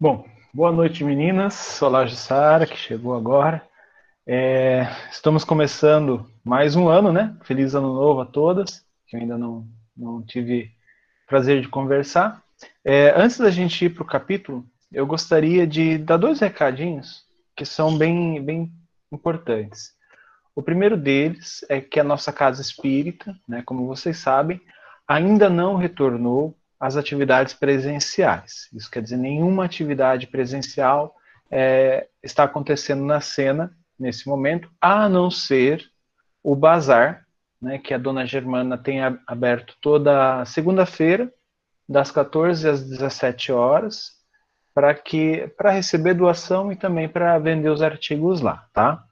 Bom, boa noite meninas. Olá, Jussara, que chegou agora. É, estamos começando mais um ano, né? Feliz ano novo a todas, que eu ainda não, não tive prazer de conversar. É, antes da gente ir para o capítulo, eu gostaria de dar dois recadinhos que são bem, bem importantes. O primeiro deles é que a nossa casa espírita, né, como vocês sabem, ainda não retornou às atividades presenciais. Isso quer dizer, nenhuma atividade presencial é, está acontecendo na cena nesse momento, a não ser o bazar, né, que a dona Germana tem aberto toda segunda-feira, das 14 às 17 horas, para que para receber doação e também para vender os artigos lá, tá?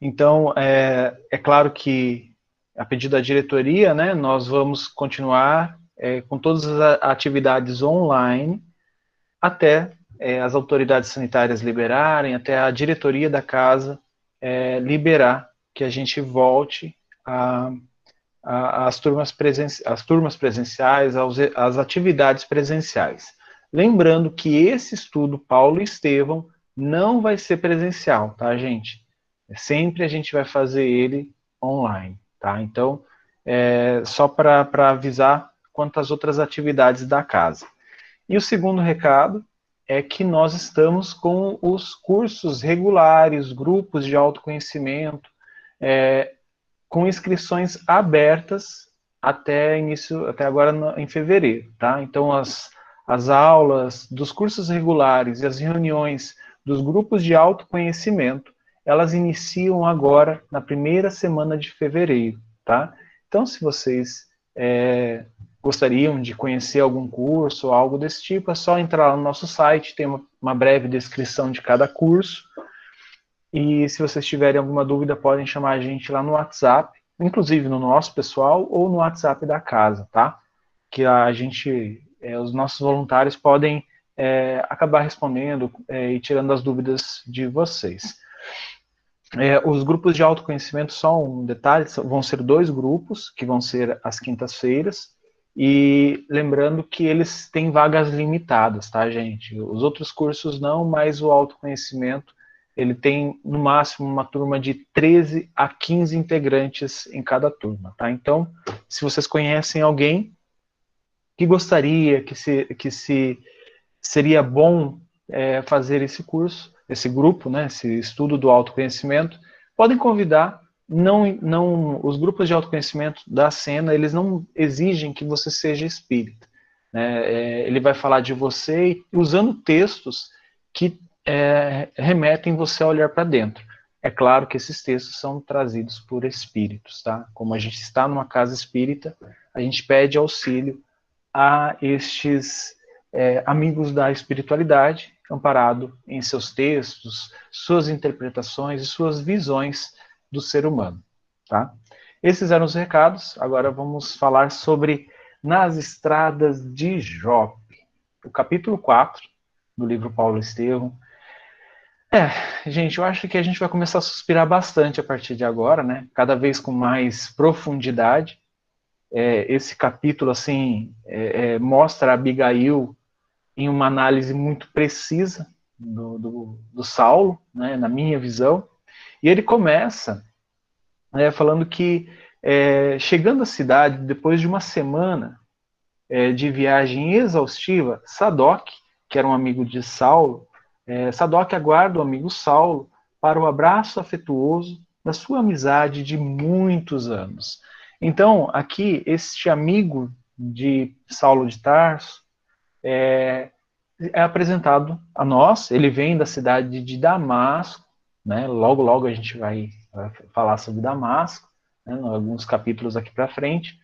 Então, é, é claro que a pedido da diretoria, né, nós vamos continuar é, com todas as atividades online até é, as autoridades sanitárias liberarem, até a diretoria da casa é, liberar que a gente volte às turmas, presen as turmas presenciais, aos, às atividades presenciais. Lembrando que esse estudo Paulo e Estevão não vai ser presencial, tá, gente? Sempre a gente vai fazer ele online, tá? Então, é, só para avisar quanto às outras atividades da casa. E o segundo recado é que nós estamos com os cursos regulares, grupos de autoconhecimento, é, com inscrições abertas até início, até agora no, em fevereiro, tá? Então as as aulas dos cursos regulares e as reuniões dos grupos de autoconhecimento, elas iniciam agora na primeira semana de fevereiro, tá? Então, se vocês é, gostariam de conhecer algum curso ou algo desse tipo, é só entrar lá no nosso site, tem uma, uma breve descrição de cada curso. E se vocês tiverem alguma dúvida, podem chamar a gente lá no WhatsApp, inclusive no nosso pessoal ou no WhatsApp da casa, tá? Que a gente é, os nossos voluntários podem é, acabar respondendo é, e tirando as dúvidas de vocês. É, os grupos de autoconhecimento, só um detalhe, vão ser dois grupos, que vão ser às quintas-feiras, e lembrando que eles têm vagas limitadas, tá, gente? Os outros cursos não, mas o autoconhecimento, ele tem no máximo uma turma de 13 a 15 integrantes em cada turma, tá? Então, se vocês conhecem alguém que gostaria, que se, que se seria bom é, fazer esse curso, esse grupo, né, esse estudo do autoconhecimento, podem convidar. Não, não, os grupos de autoconhecimento da cena, eles não exigem que você seja espírita. Né? É, ele vai falar de você usando textos que é, remetem você a olhar para dentro. É claro que esses textos são trazidos por espíritos, tá? Como a gente está numa casa espírita, a gente pede auxílio a estes é, amigos da espiritualidade, amparado em seus textos, suas interpretações e suas visões do ser humano. Tá? Esses eram os recados. Agora vamos falar sobre Nas Estradas de Jope, o capítulo 4 do livro Paulo Estevam. É, gente, eu acho que a gente vai começar a suspirar bastante a partir de agora, né? Cada vez com mais profundidade é, esse capítulo assim é, é, mostra Abigail em uma análise muito precisa do, do, do Saulo, né, na minha visão, e ele começa né, falando que é, chegando à cidade depois de uma semana é, de viagem exaustiva, Sadoc, que era um amigo de Saulo, é, Sadoc aguarda o amigo Saulo para o abraço afetuoso da sua amizade de muitos anos. Então, aqui, este amigo de Saulo de Tarso é, é apresentado a nós. Ele vem da cidade de Damasco, né? Logo, logo a gente vai, vai falar sobre Damasco, né? Alguns capítulos aqui para frente.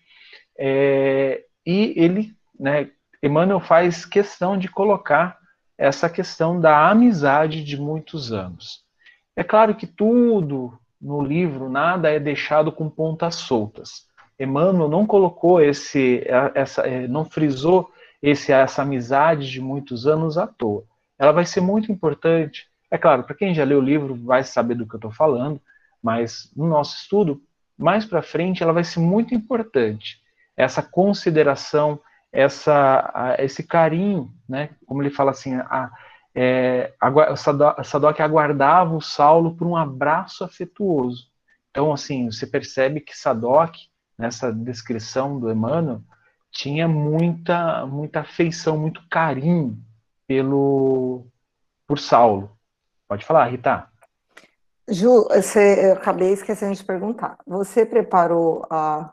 É, e ele, né? Emmanuel faz questão de colocar essa questão da amizade de muitos anos. É claro que tudo no livro, nada é deixado com pontas soltas. Emmanuel não colocou esse, essa, é, não frisou esse, essa amizade de muitos anos à toa. Ela vai ser muito importante. É claro, para quem já leu o livro vai saber do que eu estou falando, mas no nosso estudo, mais para frente, ela vai ser muito importante. Essa consideração, essa, esse carinho, né? Como ele fala assim, a, é, a, Sadoc aguardava o Saulo por um abraço afetuoso. Então, assim, você percebe que Sadoc, nessa descrição do Emmanuel, tinha muita, muita afeição, muito carinho pelo por Saulo. Pode falar, Rita. Ju, você, eu acabei esquecendo de perguntar. Você preparou uh,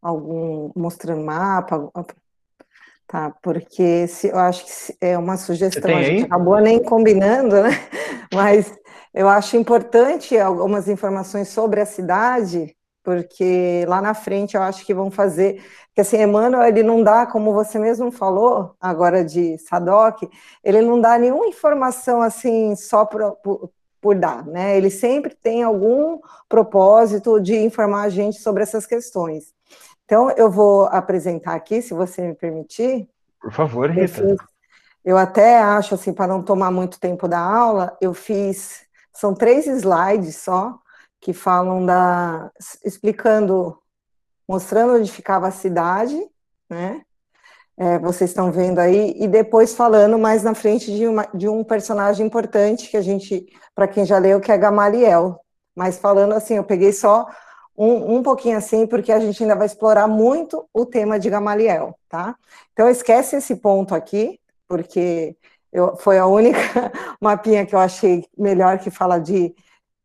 algum mostrando mapa? Tá, porque se, eu acho que é uma sugestão, a gente acabou nem combinando, né? Mas eu acho importante algumas informações sobre a cidade, porque lá na frente eu acho que vão fazer, que assim, Emmanuel, ele não dá, como você mesmo falou, agora de Sadoc, ele não dá nenhuma informação assim só por, por, por dar, né? Ele sempre tem algum propósito de informar a gente sobre essas questões. Então, eu vou apresentar aqui, se você me permitir. Por favor, Rita. Eu, eu até acho, assim, para não tomar muito tempo da aula, eu fiz, são três slides só, que falam da explicando, mostrando onde ficava a cidade, né? É, vocês estão vendo aí, e depois falando mais na frente de, uma, de um personagem importante que a gente, para quem já leu, que é Gamaliel. Mas falando assim, eu peguei só um, um pouquinho assim, porque a gente ainda vai explorar muito o tema de Gamaliel, tá? Então esquece esse ponto aqui, porque eu, foi a única mapinha que eu achei melhor que fala de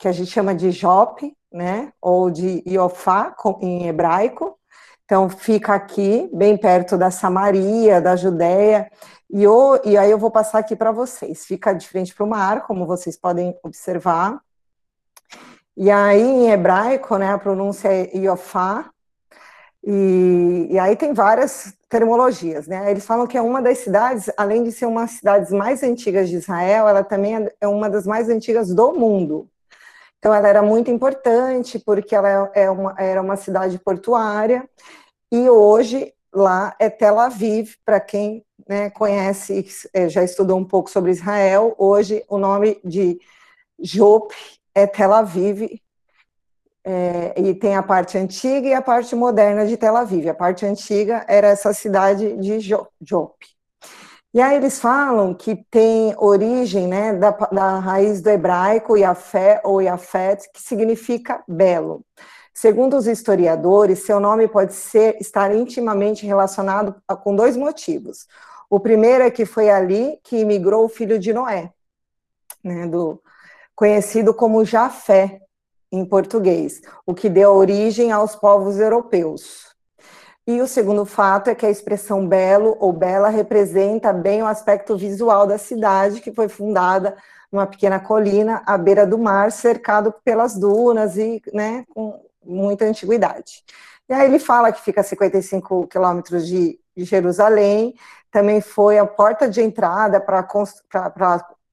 que a gente chama de Jope, né, ou de Iofá, em hebraico. Então, fica aqui, bem perto da Samaria, da Judéia, e, eu, e aí eu vou passar aqui para vocês. Fica de frente para o mar, como vocês podem observar. E aí, em hebraico, né, a pronúncia é Iofá, e, e, aí tem várias termologias, né? Eles falam que é uma das cidades, além de ser uma das cidades mais antigas de Israel, ela também é uma das mais antigas do mundo. Então, ela era muito importante porque ela é uma, era uma cidade portuária e hoje lá é Tel Aviv, para quem né, conhece, é, já estudou um pouco sobre Israel, hoje o nome de Jope é Tel Aviv, é, e tem a parte antiga e a parte moderna de Tel Aviv. A parte antiga era essa cidade de Jope. E aí eles falam que tem origem né, da, da raiz do hebraico Yafé ou Yafet, que significa belo. Segundo os historiadores, seu nome pode ser estar intimamente relacionado com dois motivos. O primeiro é que foi ali que imigrou o filho de Noé, né, do, conhecido como Jafé, em português, o que deu origem aos povos europeus. E o segundo fato é que a expressão belo ou bela representa bem o aspecto visual da cidade, que foi fundada numa pequena colina à beira do mar, cercado pelas dunas e né, com muita antiguidade. E aí ele fala que fica a 55 quilômetros de, Jerusalém, também foi a porta de entrada para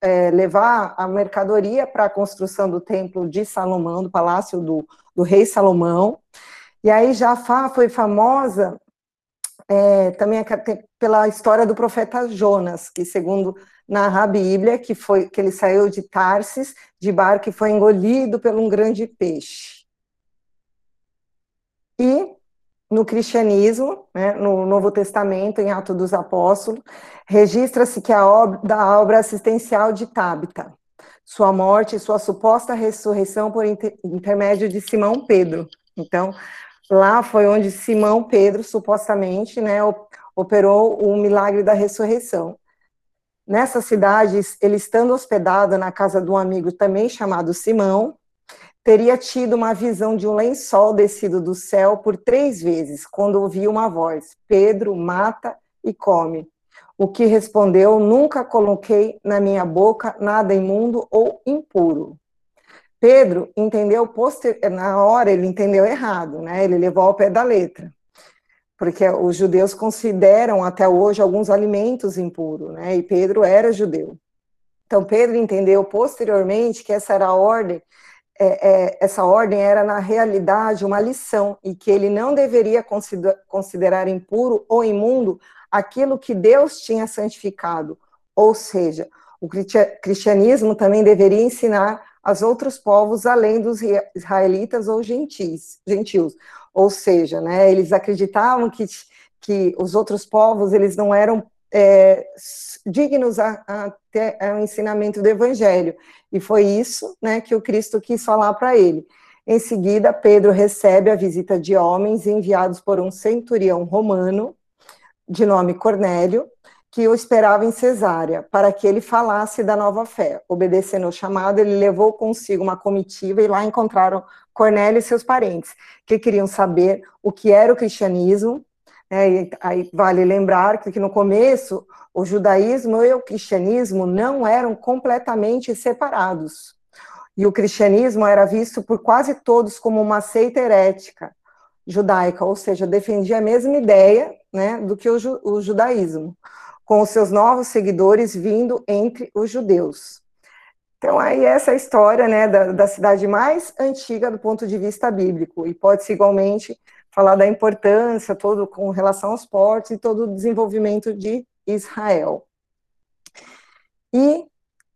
é, levar a mercadoria para a construção do templo de Salomão, do palácio do, do rei Salomão. E aí Jafá foi famosa é, também pela história do profeta Jonas, que segundo narra a Bíblia, que foi que ele saiu de Tarsis de barco e foi engolido por um grande peixe. E no cristianismo, né, no Novo Testamento, em Atos dos Apóstolos, registra-se que a obra, da obra assistencial de Tabita, sua morte e sua suposta ressurreição por inter, intermédio de Simão Pedro. Então, Lá foi onde Simão Pedro, supostamente, né, operou o milagre da ressurreição. Nessa cidade, ele estando hospedado na casa de um amigo também chamado Simão, teria tido uma visão de um lençol descido do céu por três vezes, quando ouviu uma voz: Pedro, mata e come. O que respondeu: Nunca coloquei na minha boca nada imundo ou impuro. Pedro entendeu poster... na hora ele entendeu errado, né? Ele levou ao pé da letra, porque os judeus consideram até hoje alguns alimentos impuros, né? E Pedro era judeu. Então Pedro entendeu posteriormente que essa era a ordem, é, é, essa ordem era na realidade uma lição e que ele não deveria considerar impuro ou imundo aquilo que Deus tinha santificado, ou seja, o cristianismo também deveria ensinar aos outros povos além dos israelitas ou gentis, gentios. Ou seja, né, eles acreditavam que, que os outros povos eles não eram é, dignos a, a ter o ensinamento do Evangelho. E foi isso né, que o Cristo quis falar para ele. Em seguida, Pedro recebe a visita de homens enviados por um centurião romano, de nome Cornélio, que o esperava em Cesárea, para que ele falasse da nova fé. Obedecendo ao chamado, ele levou consigo uma comitiva e lá encontraram Cornélio e seus parentes, que queriam saber o que era o cristianismo. É, aí vale lembrar que, que no começo o judaísmo e o cristianismo não eram completamente separados. E o cristianismo era visto por quase todos como uma seita herética judaica, ou seja, defendia a mesma ideia né, do que o, ju o judaísmo com os seus novos seguidores vindo entre os judeus. Então, aí essa é a história né, da, da cidade mais antiga do ponto de vista bíblico, e pode-se igualmente falar da importância todo com relação aos portos e todo o desenvolvimento de Israel. E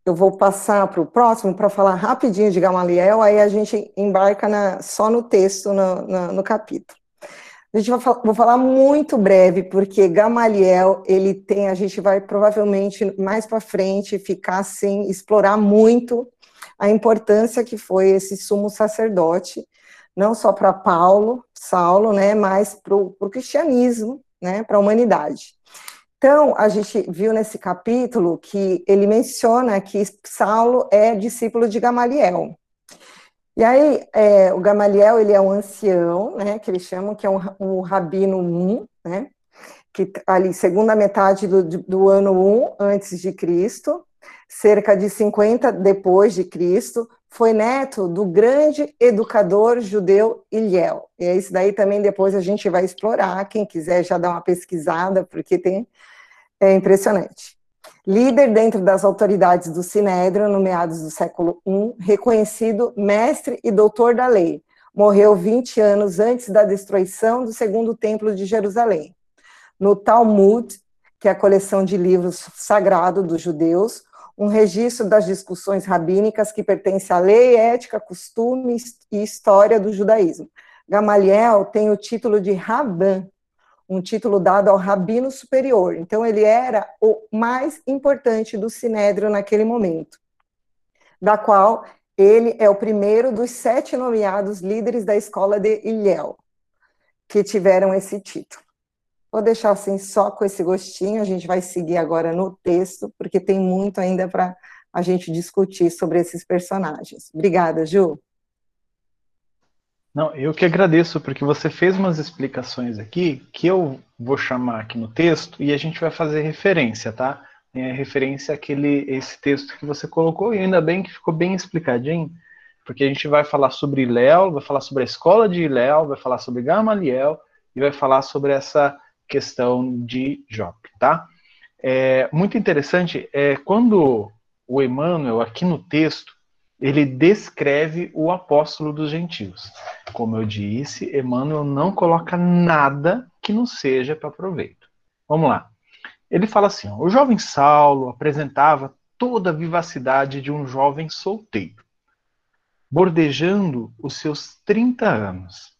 eu vou passar para o próximo para falar rapidinho de Gamaliel, aí a gente embarca na, só no texto, no, no, no capítulo. Gente vai falar, vou falar muito breve, porque Gamaliel, ele tem, a gente vai provavelmente mais para frente ficar assim, explorar muito a importância que foi esse sumo sacerdote, não só para Paulo, Saulo, né, mas para o cristianismo, né, para a humanidade. Então, a gente viu nesse capítulo que ele menciona que Saulo é discípulo de Gamaliel. E aí, é, o Gamaliel, ele é um ancião, né, que eles chamam, que é um, um rabino 1, né, que ali, segunda metade do, do ano 1 antes de Cristo, cerca de 50 depois de Cristo, foi neto do grande educador judeu Iliel. E é isso daí também depois a gente vai explorar, quem quiser já dar uma pesquisada, porque tem é impressionante líder dentro das autoridades do Sinédrio no meados do século I, reconhecido mestre e doutor da lei. Morreu 20 anos antes da destruição do segundo templo de Jerusalém. No Talmud, que é a coleção de livros sagrados dos judeus, um registro das discussões rabínicas que pertence à lei, ética, costumes e história do judaísmo. Gamaliel tem o título de Raban, um título dado ao rabino superior. Então, ele era o mais importante do Sinédrio naquele momento, da qual ele é o primeiro dos sete nomeados líderes da escola de Ilhéu, que tiveram esse título. Vou deixar assim só com esse gostinho, a gente vai seguir agora no texto, porque tem muito ainda para a gente discutir sobre esses personagens. Obrigada, Ju. Não, eu que agradeço, porque você fez umas explicações aqui que eu vou chamar aqui no texto e a gente vai fazer referência, tá? É referência àquele esse texto que você colocou, e ainda bem que ficou bem explicadinho, porque a gente vai falar sobre Léo, vai falar sobre a escola de Léo, vai falar sobre Gamaliel e vai falar sobre essa questão de Job, tá? É, muito interessante é quando o Emmanuel, aqui no texto, ele descreve o apóstolo dos gentios. Como eu disse, Emmanuel não coloca nada que não seja para proveito. Vamos lá. Ele fala assim: o jovem Saulo apresentava toda a vivacidade de um jovem solteiro, bordejando os seus 30 anos.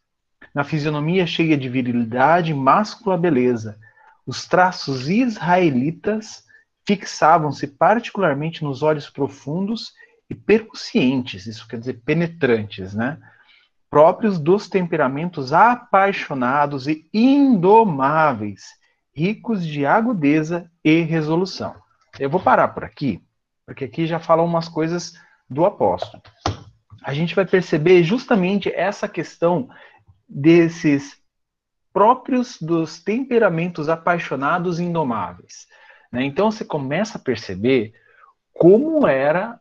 Na fisionomia cheia de virilidade e máscula beleza, os traços israelitas fixavam-se particularmente nos olhos profundos e percussientes, isso quer dizer penetrantes, né? Próprios dos temperamentos apaixonados e indomáveis, ricos de agudeza e resolução. Eu vou parar por aqui, porque aqui já falam umas coisas do apóstolo. A gente vai perceber justamente essa questão desses próprios dos temperamentos apaixonados e indomáveis. Né? Então você começa a perceber como era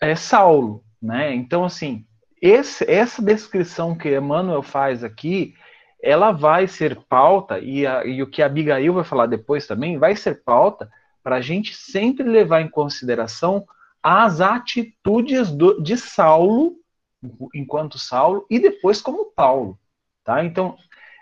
é Saulo, né? Então, assim, esse, essa descrição que Emmanuel faz aqui, ela vai ser pauta, e, a, e o que a Abigail vai falar depois também, vai ser pauta para a gente sempre levar em consideração as atitudes do, de Saulo, enquanto Saulo, e depois como Paulo, tá? Então,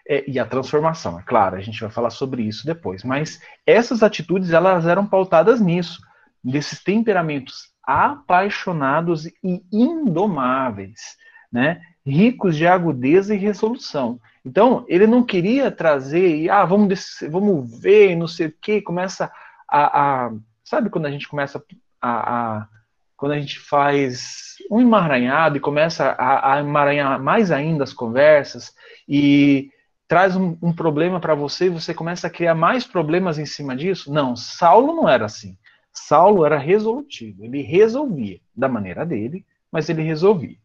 é, e a transformação, é claro, a gente vai falar sobre isso depois, mas essas atitudes, elas eram pautadas nisso, desses temperamentos apaixonados e indomáveis, né? ricos de agudeza e resolução. Então, ele não queria trazer, e, ah, vamos, vamos ver, não sei o quê, começa a, a, Sabe quando a gente começa a, a quando a gente faz um emaranhado e começa a, a emaranhar mais ainda as conversas e traz um, um problema para você e você começa a criar mais problemas em cima disso? Não, Saulo não era assim. Saulo era resolutivo, ele resolvia da maneira dele, mas ele resolvia.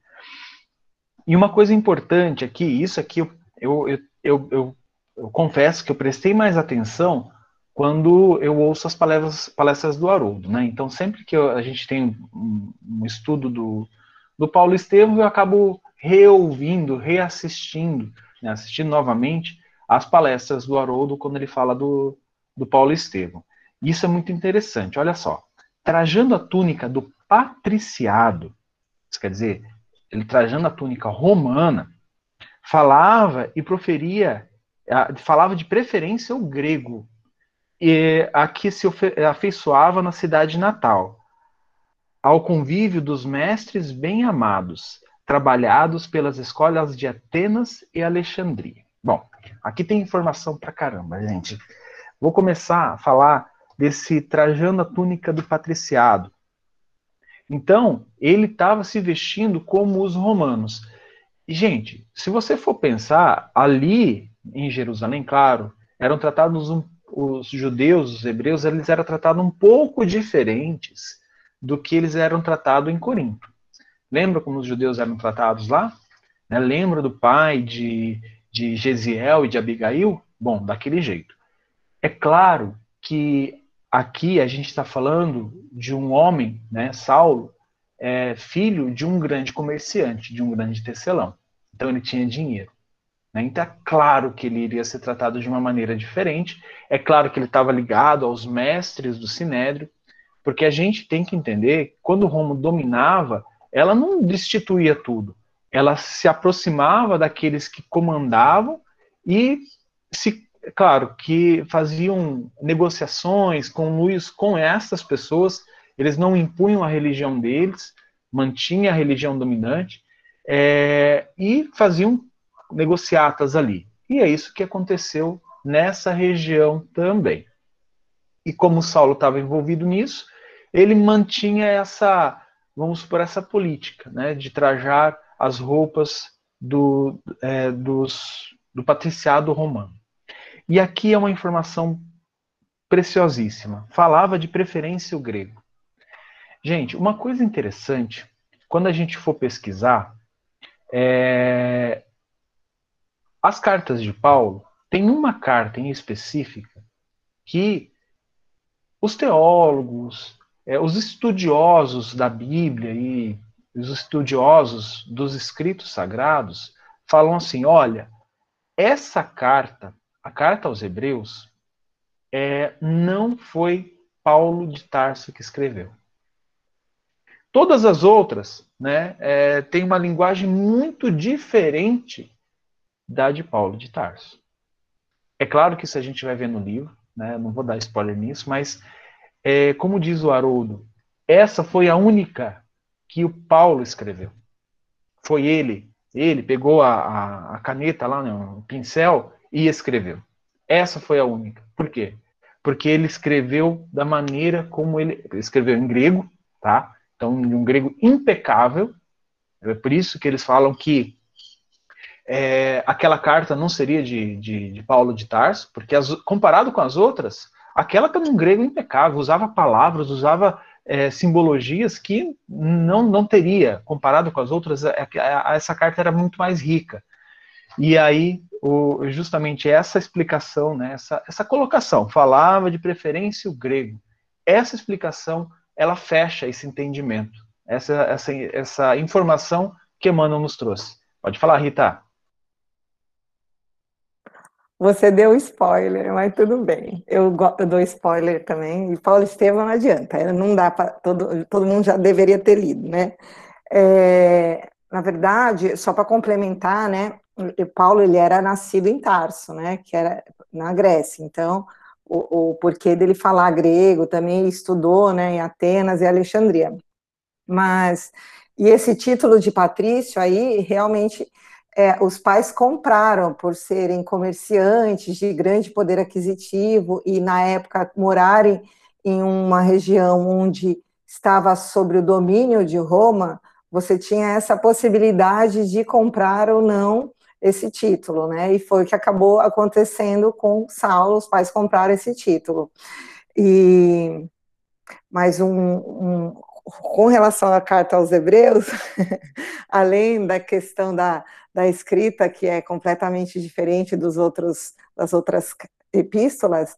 E uma coisa importante aqui, isso aqui eu, eu, eu, eu, eu confesso que eu prestei mais atenção quando eu ouço as palestras, palestras do Haroldo, né? Então, sempre que eu, a gente tem um, um, estudo do, do Paulo Estevam, eu acabo reouvindo, reassistindo, né? assistindo novamente as palestras do Haroldo quando ele fala do, do Paulo Estevam. Isso é muito interessante, olha só. Trajando a túnica do patriciado, isso quer dizer, ele trajando a túnica romana, falava e proferia, falava de preferência o grego, a que se afeiçoava na cidade natal, ao convívio dos mestres bem amados, trabalhados pelas escolas de Atenas e Alexandria. Bom, aqui tem informação pra caramba, gente. Vou começar a falar desse trajando a túnica do patriciado. Então, ele estava se vestindo como os romanos. E, gente, se você for pensar, ali em Jerusalém, claro, eram tratados um os judeus, os hebreus, eles eram tratados um pouco diferentes do que eles eram tratados em Corinto. Lembra como os judeus eram tratados lá? Né? Lembra do pai de, de Gesiel e de Abigail? Bom, daquele jeito. É claro que aqui a gente está falando de um homem, né, Saulo, é, filho de um grande comerciante, de um grande tecelão. Então ele tinha dinheiro. Né? Então é claro que ele iria ser tratado de uma maneira diferente, é claro que ele estava ligado aos mestres do Sinédrio, porque a gente tem que entender que quando Roma dominava, ela não destituía tudo, ela se aproximava daqueles que comandavam e se claro que faziam negociações com Luís com essas pessoas, eles não impunham a religião deles, mantinha a religião dominante é, e faziam negociatas ali. E é isso que aconteceu nessa região também. E como Saulo estava envolvido nisso, ele mantinha essa, vamos supor, essa política, né, de trajar as roupas do, é, dos, do patriciado romano. E aqui é uma informação preciosíssima. Falava de preferência o grego. Gente, uma coisa interessante, quando a gente for pesquisar, é, as cartas de Paulo, tem uma carta em específica que os teólogos, é, os estudiosos da Bíblia e os estudiosos dos escritos sagrados falam assim: olha, essa carta, a carta aos Hebreus, é, não foi Paulo de Tarso que escreveu. Todas as outras né, é, têm uma linguagem muito diferente da de Paulo de Tarso. É claro que isso a gente vai ver no livro, né? não vou dar spoiler nisso, mas é, como diz o Haroldo, essa foi a única que o Paulo escreveu. Foi ele, ele pegou a, a, a caneta lá, né, o pincel e escreveu. Essa foi a única. Por quê? Porque ele escreveu da maneira como ele, escreveu em grego, tá? Então, em um grego impecável. É por isso que eles falam que é, aquela carta não seria de, de, de Paulo de Tarso, porque as, comparado com as outras, aquela era um grego impecável, usava palavras, usava é, simbologias que não, não teria, comparado com as outras, é, é, essa carta era muito mais rica. E aí, o, justamente essa explicação, né, essa, essa colocação, falava de preferência o grego. Essa explicação, ela fecha esse entendimento, essa, essa, essa informação que Emmanuel nos trouxe. Pode falar, Rita. Você deu spoiler, mas tudo bem. Eu, eu dou spoiler também. E Paulo Estevam não adianta, não dá para. Todo, todo mundo já deveria ter lido, né? É, na verdade, só para complementar, né? Paulo ele era nascido em Tarso, né? Que era na Grécia. Então, o, o porquê dele falar grego também estudou, né? Em Atenas e Alexandria. Mas E esse título de patrício aí, realmente, é, os pais compraram por serem comerciantes de grande poder aquisitivo e, na época, morarem em uma região onde estava sob o domínio de Roma, você tinha essa possibilidade de comprar ou não esse título, né? E foi o que acabou acontecendo com Saulo, os pais compraram esse título. E mais um, um com relação à carta aos Hebreus, além da questão da, da escrita que é completamente diferente dos outros das outras epístolas,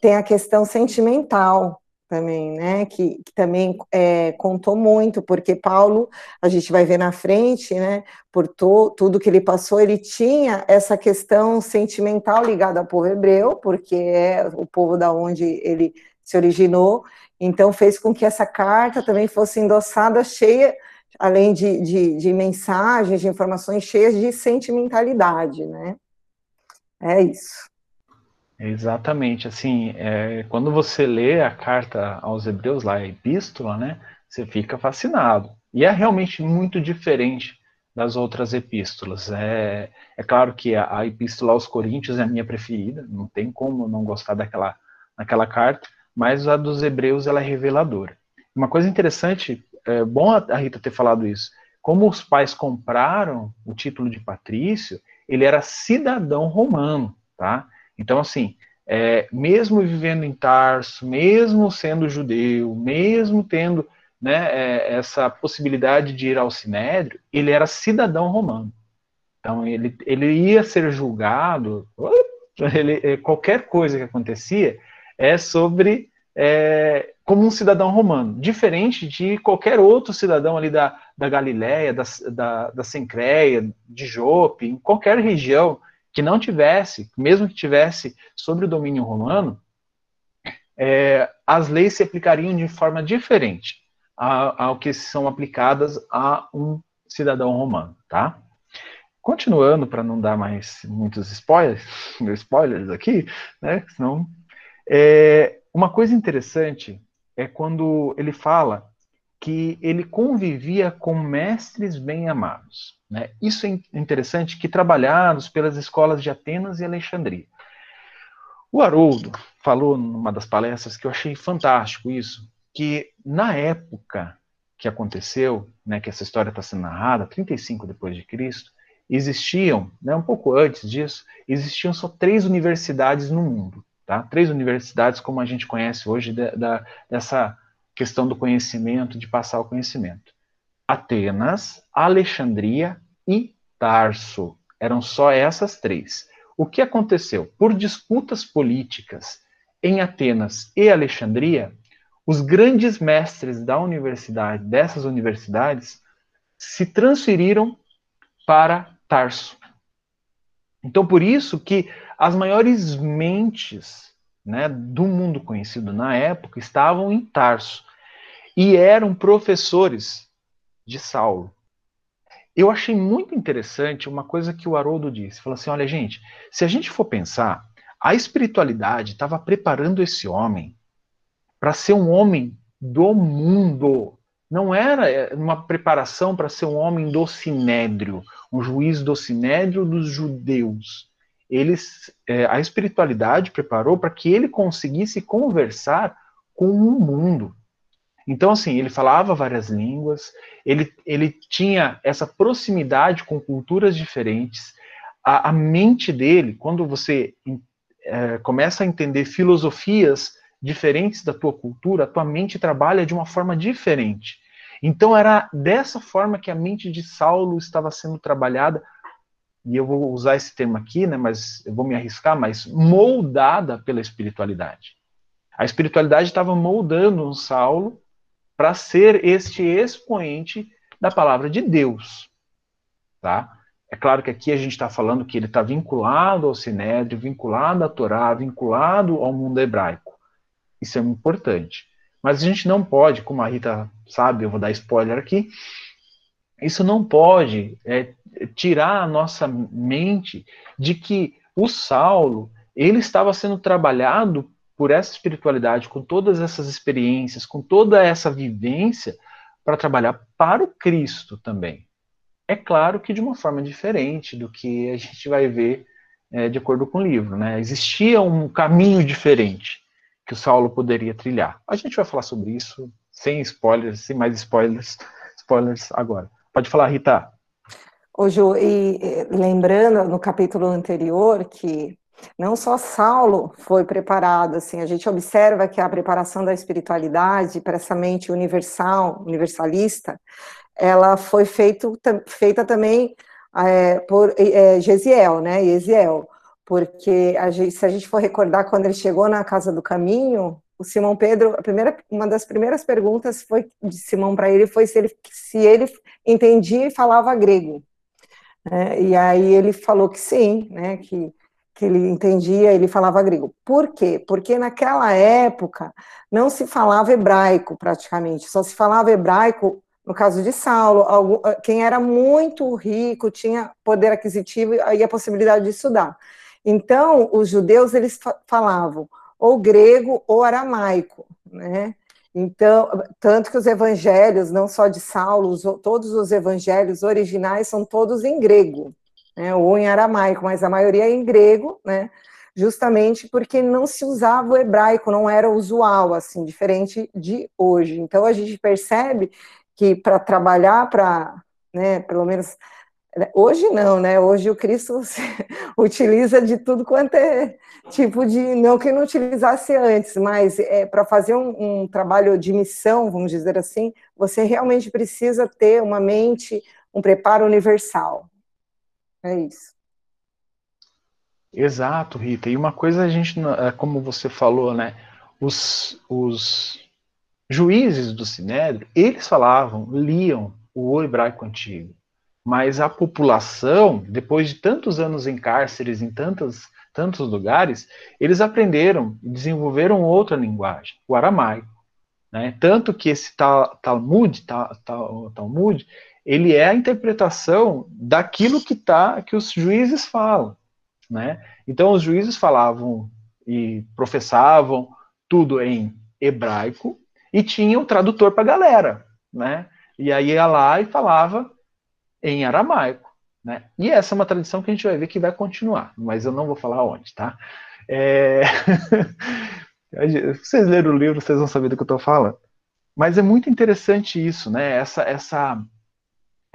tem a questão sentimental também, né, que, que também é, contou muito, porque Paulo, a gente vai ver na frente, né, por to, tudo que ele passou, ele tinha essa questão sentimental ligada ao povo hebreu, porque é o povo da onde ele se originou, então fez com que essa carta também fosse endossada cheia, além de, de, de mensagens, de informações cheias de sentimentalidade, né, é isso. Exatamente, assim, é, quando você lê a carta aos Hebreus, lá a epístola, né, você fica fascinado. E é realmente muito diferente das outras epístolas. É, é claro que a, a epístola aos Coríntios é a minha preferida, não tem como não gostar daquela, daquela carta, mas a dos Hebreus ela é reveladora. Uma coisa interessante, é bom a Rita ter falado isso, como os pais compraram o título de patrício, ele era cidadão romano, tá? Então, assim, é, mesmo vivendo em Tarso, mesmo sendo judeu, mesmo tendo né, é, essa possibilidade de ir ao Sinédrio, ele era cidadão romano. Então, ele, ele ia ser julgado, ele, é, qualquer coisa que acontecia é sobre é, como um cidadão romano, diferente de qualquer outro cidadão ali da, da Galiléia, da, da, da Sencreia, de Jope, em qualquer região que não tivesse, mesmo que tivesse sobre o domínio romano, é, as leis se aplicariam de forma diferente ao que são aplicadas a um cidadão romano, tá? Continuando, para não dar mais muitos spoilers, spoilers aqui, né? Senão, é, uma coisa interessante é quando ele fala que ele convivia com mestres bem amados. Né? Isso é interessante, que trabalhados pelas escolas de Atenas e Alexandria. O Haroldo falou numa das palestras que eu achei fantástico isso, que na época que aconteceu, né, que essa história está sendo narrada, 35 depois de Cristo, existiam, né, um pouco antes disso, existiam só três universidades no mundo, tá? Três universidades como a gente conhece hoje da, dessa questão do conhecimento, de passar o conhecimento. Atenas, Alexandria e Tarso. Eram só essas três. O que aconteceu? Por disputas políticas em Atenas e Alexandria, os grandes mestres da universidade, dessas universidades, se transferiram para Tarso. Então, por isso que as maiores mentes né, do mundo conhecido na época estavam em Tarso e eram professores de Saulo. Eu achei muito interessante uma coisa que o Haroldo disse. Falou assim: olha, gente, se a gente for pensar, a espiritualidade estava preparando esse homem para ser um homem do mundo. Não era é, uma preparação para ser um homem do sinédrio, um juiz do sinédrio dos judeus. Eles, é, a espiritualidade preparou para que ele conseguisse conversar com o mundo. Então, assim, ele falava várias línguas, ele, ele tinha essa proximidade com culturas diferentes. A, a mente dele, quando você é, começa a entender filosofias diferentes da tua cultura, a tua mente trabalha de uma forma diferente. Então, era dessa forma que a mente de Saulo estava sendo trabalhada, e eu vou usar esse termo aqui, né, mas eu vou me arriscar, mas moldada pela espiritualidade. A espiritualidade estava moldando um Saulo para ser este expoente da palavra de Deus. Tá? É claro que aqui a gente está falando que ele está vinculado ao Sinédrio, vinculado à Torá, vinculado ao mundo hebraico. Isso é importante. Mas a gente não pode, como a Rita sabe, eu vou dar spoiler aqui, isso não pode é, tirar a nossa mente de que o Saulo ele estava sendo trabalhado por essa espiritualidade, com todas essas experiências, com toda essa vivência, para trabalhar para o Cristo também. É claro que de uma forma diferente do que a gente vai ver é, de acordo com o livro. Né? Existia um caminho diferente que o Saulo poderia trilhar. A gente vai falar sobre isso sem spoilers, sem mais spoilers, spoilers agora. Pode falar, Rita. Ô, Ju, e lembrando no capítulo anterior que não só Saulo foi preparado, assim, a gente observa que a preparação da espiritualidade para essa mente universal, universalista, ela foi feito, feita também é, por é, Gesiel, né, Eziel, porque a gente, se a gente for recordar quando ele chegou na Casa do Caminho, o Simão Pedro, a primeira, uma das primeiras perguntas foi de Simão para ele foi se ele, se ele entendia e falava grego. Né? E aí ele falou que sim, né? Que, que ele entendia, ele falava grego. Por quê? Porque naquela época não se falava hebraico praticamente, só se falava hebraico no caso de Saulo, algum, quem era muito rico tinha poder aquisitivo e a possibilidade de estudar. Então, os judeus eles falavam ou grego ou aramaico, né? Então, tanto que os evangelhos, não só de Saulo, todos os evangelhos originais são todos em grego, né, ou em aramaico, mas a maioria é em grego, né, justamente porque não se usava o hebraico, não era usual, assim, diferente de hoje. Então, a gente percebe que para trabalhar, para, né, pelo menos Hoje não, né? Hoje o Cristo utiliza de tudo quanto é tipo de. Não que não utilizasse antes, mas é, para fazer um, um, trabalho de missão, vamos dizer assim, você realmente precisa ter uma mente, um preparo universal. É isso. Exato, Rita. E uma coisa a gente, é, como você falou, né? Os, os juízes do Sinédrio, eles falavam, liam o hebraico antigo mas a população, depois de tantos anos em cárceres, em tantos, lugares, eles aprenderam e desenvolveram outra linguagem, o aramaico. Né? Tanto que esse Talmud, Talmud, ele é a interpretação daquilo que tá, que os juízes falam. Né? Então, os juízes falavam e professavam tudo em hebraico e tinha um tradutor para a galera. Né? E aí ia lá e falava em aramaico. Né? E essa é uma tradição que a gente vai ver que vai continuar, mas eu não vou falar onde, tá? É... vocês leram o livro, vocês vão saber do que eu estou falando. Mas é muito interessante isso, né? Essa, essa,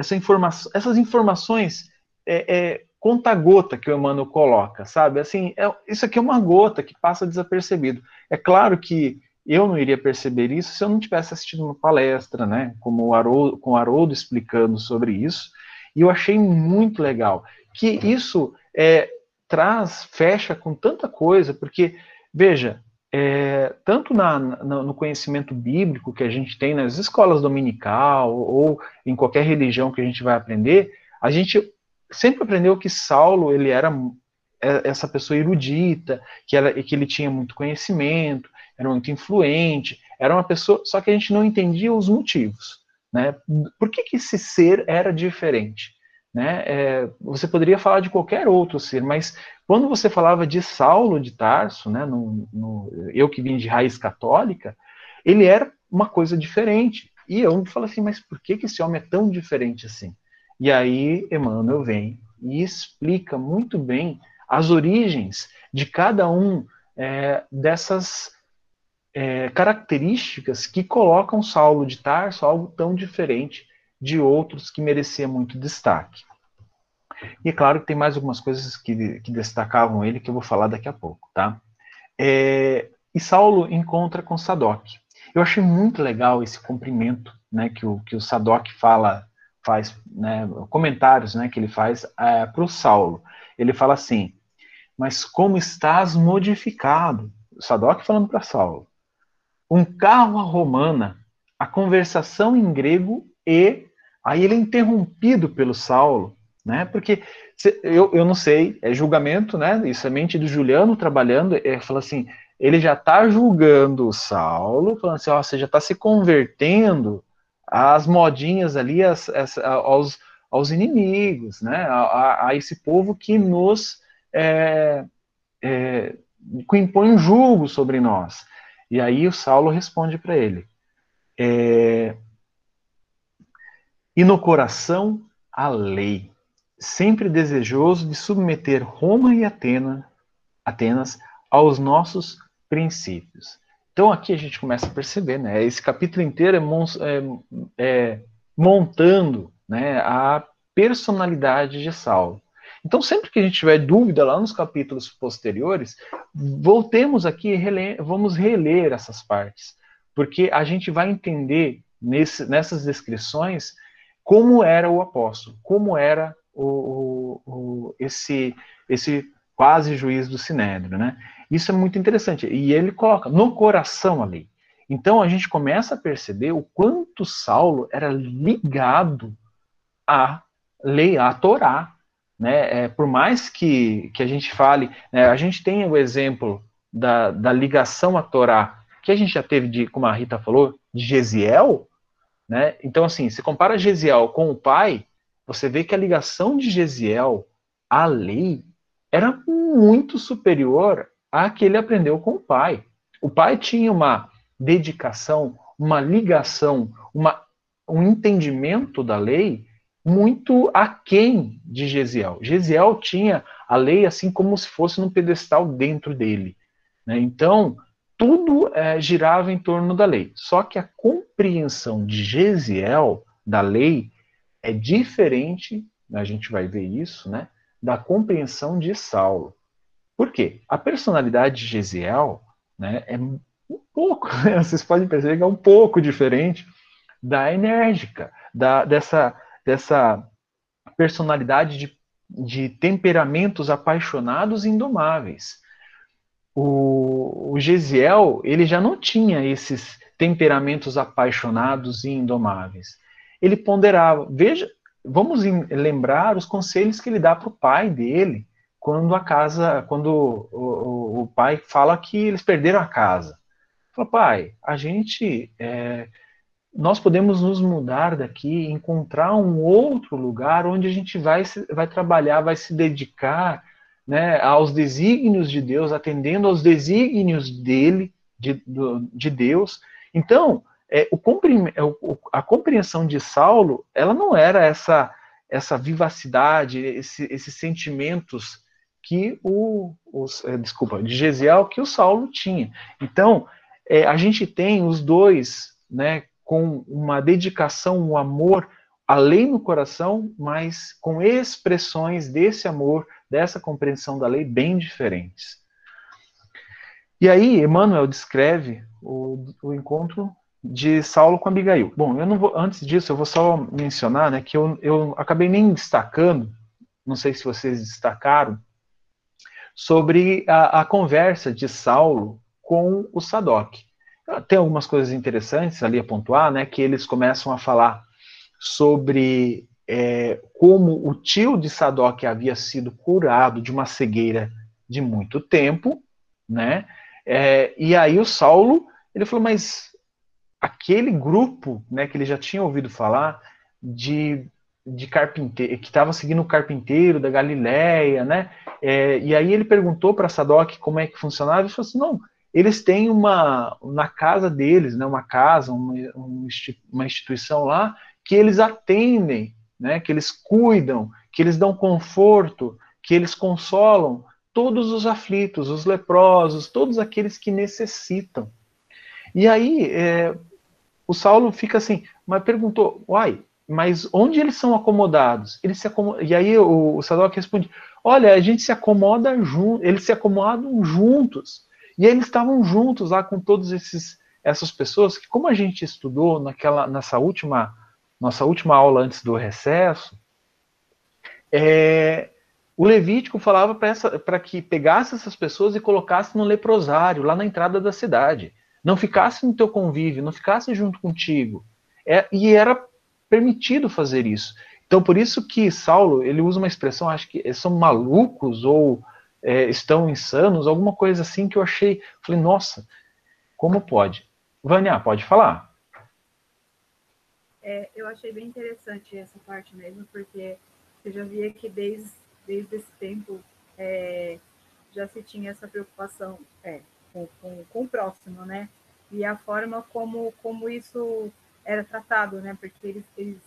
essa informação, essas informações é, é conta-gota que o Emmanuel coloca, sabe? Assim, é, isso aqui é uma gota que passa desapercebido. É claro que eu não iria perceber isso se eu não tivesse assistido uma palestra, né, como o Haroldo, com o Haroldo explicando sobre isso, e eu achei muito legal que isso é, traz, fecha com tanta coisa, porque, veja, é, tanto na, na, no conhecimento bíblico que a gente tem nas escolas dominical ou em qualquer religião que a gente vai aprender, a gente sempre aprendeu que Saulo ele era é, essa pessoa erudita, que, era, que ele tinha muito conhecimento, era muito influente, era uma pessoa, só que a gente não entendia os motivos, né? Por que, que esse ser era diferente? Né? É, você poderia falar de qualquer outro ser, mas quando você falava de Saulo de Tarso, né, no, no, eu que vim de raiz católica, ele era uma coisa diferente. E eu falo assim, mas por que, que esse homem é tão diferente assim? E aí Emmanuel vem e explica muito bem as origens de cada um é, dessas é, características que colocam Saulo de Tarso algo tão diferente de outros que merecia muito destaque. E é claro que tem mais algumas coisas que, que destacavam ele que eu vou falar daqui a pouco, tá? É, e Saulo encontra com Sadoc. Eu achei muito legal esse cumprimento, né, que o, que o Sadoc fala, faz, né, comentários, né, que ele faz é, para o Saulo. Ele fala assim: mas como estás modificado? Sadoc falando para Saulo um carro à romana, a conversação em grego e aí ele é interrompido pelo Saulo, né? Porque eu, eu não sei, é julgamento, né? Isso é mente do Juliano trabalhando, é, fala assim, ele já está julgando o Saulo, falando assim, ó, você já está se convertendo às modinhas ali, às, às, aos, aos inimigos, né? A, a, a, esse povo que nos é, é, que impõe um julgo sobre nós. E aí o Saulo responde para ele: é, e no coração a lei, sempre desejoso de submeter Roma e Atena, Atenas aos nossos princípios. Então aqui a gente começa a perceber, né? Esse capítulo inteiro é, é, é montando né, a personalidade de Saulo. Então, sempre que a gente tiver dúvida lá nos capítulos posteriores, voltemos aqui e vamos reler essas partes, porque a gente vai entender nesse, nessas descrições como era o apóstolo, como era o, o, esse, esse quase juiz do Sinédrio, né? Isso é muito interessante. E ele coloca no coração a lei. Então a gente começa a perceber o quanto Saulo era ligado à lei, à Torá. Né? É, por mais que, que a gente fale, né, a gente tem o exemplo da, da ligação à Torá, que a gente já teve, de, como a Rita falou, de Gesiel. Né? Então, assim, se compara Gesiel com o pai, você vê que a ligação de Gesiel à lei era muito superior à que ele aprendeu com o pai. O pai tinha uma dedicação, uma ligação, uma, um entendimento da lei muito aquém de Gesiel. Gesiel tinha a lei assim como se fosse num pedestal dentro dele. Né? Então, tudo é, girava em torno da lei. Só que a compreensão de Gesiel da lei é diferente, a gente vai ver isso, né, da compreensão de Saulo. Por quê? A personalidade de Gesiel né, é um pouco, vocês podem perceber que é um pouco diferente da enérgica, da, dessa dessa personalidade de, de temperamentos apaixonados e indomáveis. O, o Gesiel, ele já não tinha esses temperamentos apaixonados e indomáveis. Ele ponderava. Veja, vamos lembrar os conselhos que ele dá para o pai dele quando a casa, quando o, o, o, pai fala que eles perderam a casa. Fala, pai, a gente é, nós podemos nos mudar daqui, encontrar um outro lugar onde a gente vai, vai trabalhar, vai se dedicar né, aos desígnios de Deus, atendendo aos desígnios dele, de, de Deus. Então, é, o, é, a compreensão de Saulo, ela não era essa, essa vivacidade, esse, esses sentimentos que o, os, é, desculpa, de Gesiel que o Saulo tinha. Então, é, a gente tem os dois, né, com uma dedicação, um amor além no coração, mas com expressões desse amor, dessa compreensão da lei bem diferentes. E aí, Emmanuel descreve o, o encontro de Saulo com Abigail. Bom, eu não vou, antes disso, eu vou só mencionar né, que eu, eu acabei nem destacando, não sei se vocês destacaram, sobre a, a conversa de Saulo com o Sadoc. Tem algumas coisas interessantes ali a pontuar, né? Que eles começam a falar sobre é, como o tio de Sadoc havia sido curado de uma cegueira de muito tempo, né? É, e aí o Saulo, ele falou, mas aquele grupo, né, que ele já tinha ouvido falar de, de carpinteiro, que estava seguindo o carpinteiro da Galileia, né? É, e aí ele perguntou para Sadoc como é que funcionava, e falou assim, não, eles têm uma, na casa deles, né, uma casa, uma, uma instituição lá, que eles atendem, né, que eles cuidam, que eles dão conforto, que eles consolam todos os aflitos, os leprosos, todos aqueles que necessitam. E aí, é, o Saulo fica assim, mas perguntou, uai, mas onde eles são acomodados? Eles se acomodam. E aí o, o Sadoc responde, olha, a gente se acomoda junto, eles se acomodam juntos. E eles estavam juntos lá com todos esses essas pessoas que, como a gente estudou naquela nessa última nossa última aula antes do recesso, é, o Levítico falava para que pegasse essas pessoas e colocasse no leprosário, lá na entrada da cidade. Não ficasse no teu convívio, não ficasse junto contigo. É, e era permitido fazer isso. Então, por isso que Saulo, ele usa uma expressão, acho que são malucos ou é, estão insanos, alguma coisa assim que eu achei. Falei, nossa, como pode? Vânia, pode falar. É, eu achei bem interessante essa parte mesmo, porque você já via que desde, desde esse tempo é, já se tinha essa preocupação é, com, com, com, o próximo, né? E a forma como, como isso era tratado, né? Porque eles, eles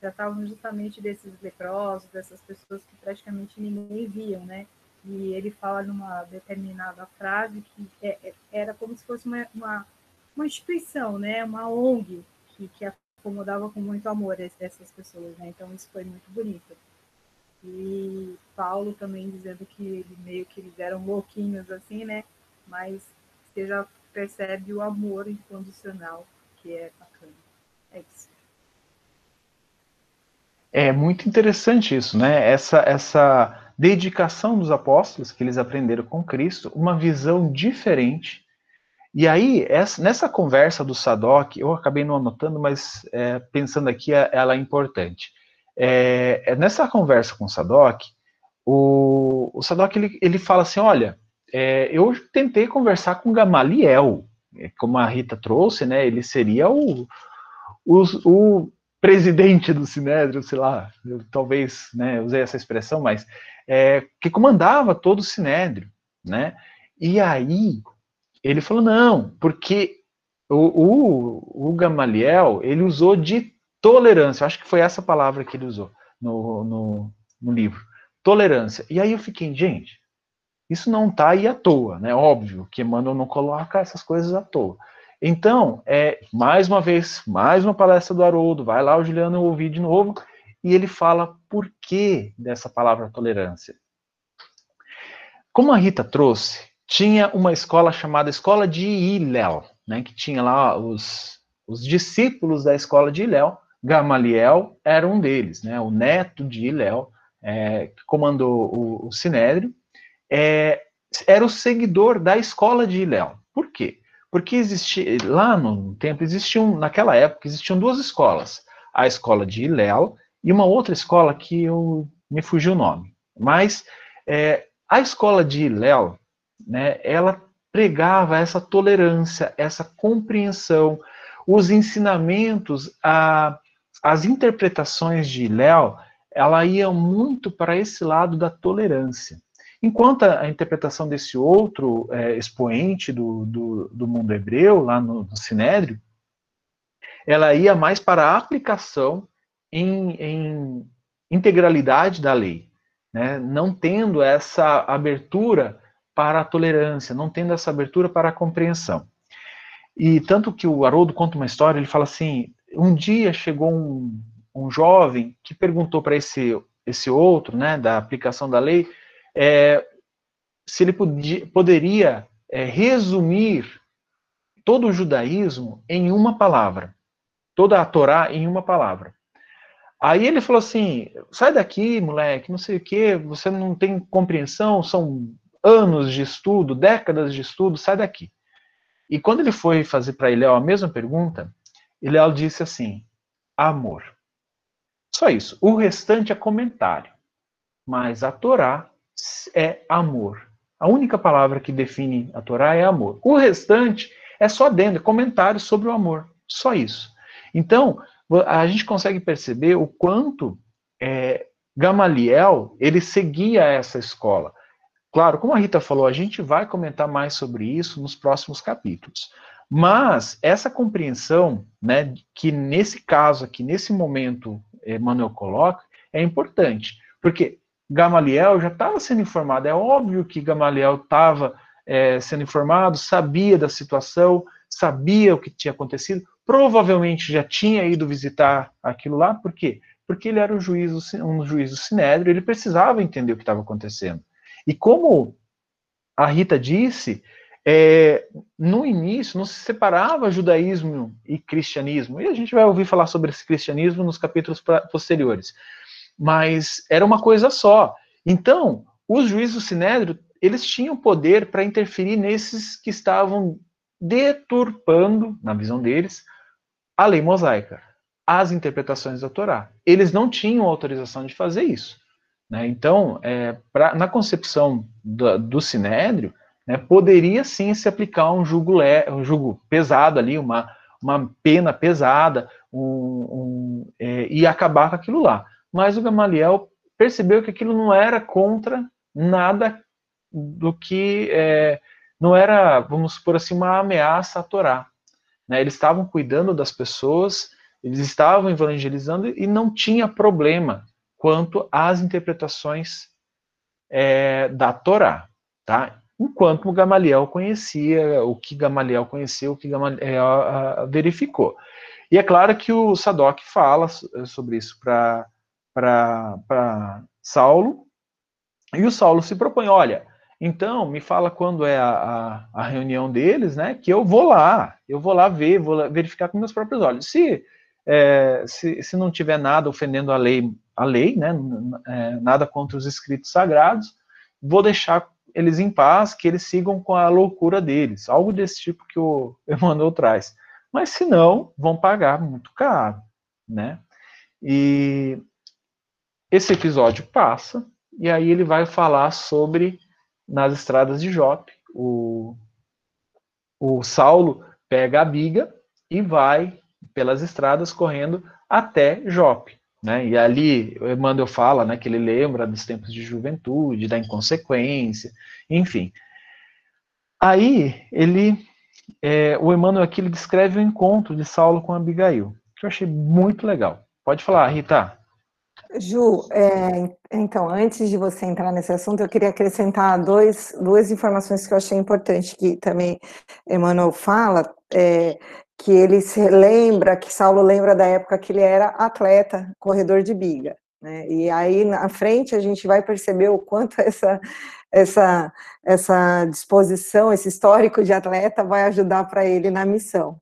tratavam justamente desses leprosos, dessas pessoas que praticamente ninguém viam, né? E ele fala numa determinada frase que é, é, era como se fosse uma, uma, uma, instituição, né? Uma ONG que, que acomodava com muito amor essas pessoas, né? Então isso foi muito bonito. E Paulo também dizendo que ele, meio que eles eram louquinhos assim, né? Mas você já percebe o amor incondicional que é bacana. É isso. É muito interessante isso, né? Essa, essa dedicação dos apóstolos que eles aprenderam com Cristo, uma visão diferente. E aí, essa, nessa conversa do Sadoc, eu acabei não anotando, mas é, pensando aqui, é, ela é importante. É, é, nessa conversa com o Sadoc, o, o Sadoc ele, ele fala assim: olha, é, eu tentei conversar com Gamaliel, é, como a Rita trouxe, né? Ele seria o, o, o presidente do Sinédrio, sei lá, eu, talvez, né, usei essa expressão, mas que comandava todo o Sinédrio, né? E aí ele falou não, porque o, o, o Gamaliel ele usou de tolerância, acho que foi essa palavra que ele usou no, no, no livro, tolerância. E aí eu fiquei, gente, isso não está aí à toa, né? Óbvio que Emmanuel não coloca essas coisas à toa. Então, é, mais uma vez, mais uma palestra do Haroldo, vai lá o Juliano ouvir de novo, e ele fala por que dessa palavra tolerância. Como a Rita trouxe, tinha uma escola chamada Escola de Iléu, né, que tinha lá os, os discípulos da escola de Iléu, Gamaliel era um deles, né, o neto de Iléu, é, que comandou o, o Sinédrio, é, era o seguidor da escola de Iléu. Por quê? Porque existia, lá no tempo, existiam, naquela época, existiam duas escolas. A escola de Hillel e uma outra escola que eu me fugiu o nome. Mas é, a escola de Hillel, né, ela pregava essa tolerância, essa compreensão, os ensinamentos, a, as interpretações de Hillel, ela ia muito para esse lado da tolerância. Enquanto a interpretação desse outro é, expoente do, do, do, mundo hebreu, lá no, no Sinédrio, ela ia mais para a aplicação em, em integralidade da lei, né? não tendo essa abertura para a tolerância, não tendo essa abertura para a compreensão. E tanto que o Haroldo conta uma história, ele fala assim, um dia chegou um, um jovem que perguntou para esse, esse outro, né, da aplicação da lei, é, se ele podia, poderia é, resumir todo o judaísmo em uma palavra, toda a Torá em uma palavra. Aí ele falou assim: sai daqui, moleque, não sei o que, você não tem compreensão, são anos de estudo, décadas de estudo, sai daqui. E quando ele foi fazer para Iléu a mesma pergunta, Iléu disse assim: amor. Só isso. O restante é comentário. Mas a Torá é amor. A única palavra que define a Torá é amor. O restante é só dentro, comentários sobre o amor. Só isso. Então, a gente consegue perceber o quanto é, Gamaliel ele seguia essa escola. Claro, como a Rita falou, a gente vai comentar mais sobre isso nos próximos capítulos. Mas essa compreensão, né, que nesse caso aqui, nesse momento, Emmanuel coloca, é importante. Porque Gamaliel já estava sendo informado. É óbvio que Gamaliel estava é, sendo informado, sabia da situação, sabia o que tinha acontecido, provavelmente já tinha ido visitar aquilo lá, por quê? Porque ele era um juízo, um juízo sinédrio, ele precisava entender o que estava acontecendo. E como a Rita disse, é, no início não se separava judaísmo e cristianismo, e a gente vai ouvir falar sobre esse cristianismo nos capítulos posteriores mas era uma coisa só. Então, os juízes do Sinédrio, eles tinham poder para interferir nesses que estavam deturpando, na visão deles, a lei mosaica, as interpretações da Torá. Eles não tinham autorização de fazer isso. Né? Então, é, pra, na concepção do, do Sinédrio, né, poderia sim se aplicar um jugo, le, um jugo pesado ali, uma, uma pena pesada, um, um, é, e acabar com aquilo lá. Mas o Gamaliel percebeu que aquilo não era contra nada do que é, não era, vamos por assim, uma ameaça à Torá. Né? Eles estavam cuidando das pessoas, Eles estavam evangelizando e não tinha problema quanto às interpretações é, da Torá, tá? Enquanto Gamaliel conhecia o que Gamaliel conheceu, o que Gamaliel verificou. E é claro que o Sadoc fala sobre isso para Saulo, e o Saulo se propõe, olha, então me fala quando é a, a, a, reunião deles, né, que eu vou lá, eu vou lá ver, vou lá verificar com meus próprios olhos. Se, é, se, se não tiver nada ofendendo a lei, a lei, né, é, nada contra os escritos sagrados, vou deixar eles em paz, que eles sigam com a loucura deles, algo desse tipo que o Emmanuel traz. Mas se não, vão pagar muito caro, né? E esse episódio passa, e aí ele vai falar sobre nas estradas de Jope. O, o Saulo pega a biga e vai pelas estradas correndo até Jope. Né? E ali o Emmanuel fala né, que ele lembra dos tempos de juventude, da inconsequência, enfim. Aí ele, é, o Emmanuel aqui ele descreve o encontro de Saulo com Abigail, que eu achei muito legal. Pode falar, Rita. Ju, é, então, antes de você entrar nesse assunto, eu queria acrescentar dois, duas informações que eu achei importante, que também Emmanuel fala, é, que ele se lembra, que Saulo lembra da época que ele era atleta, corredor de biga. Né? E aí, na frente, a gente vai perceber o quanto essa, essa, essa disposição, esse histórico de atleta vai ajudar para ele na missão.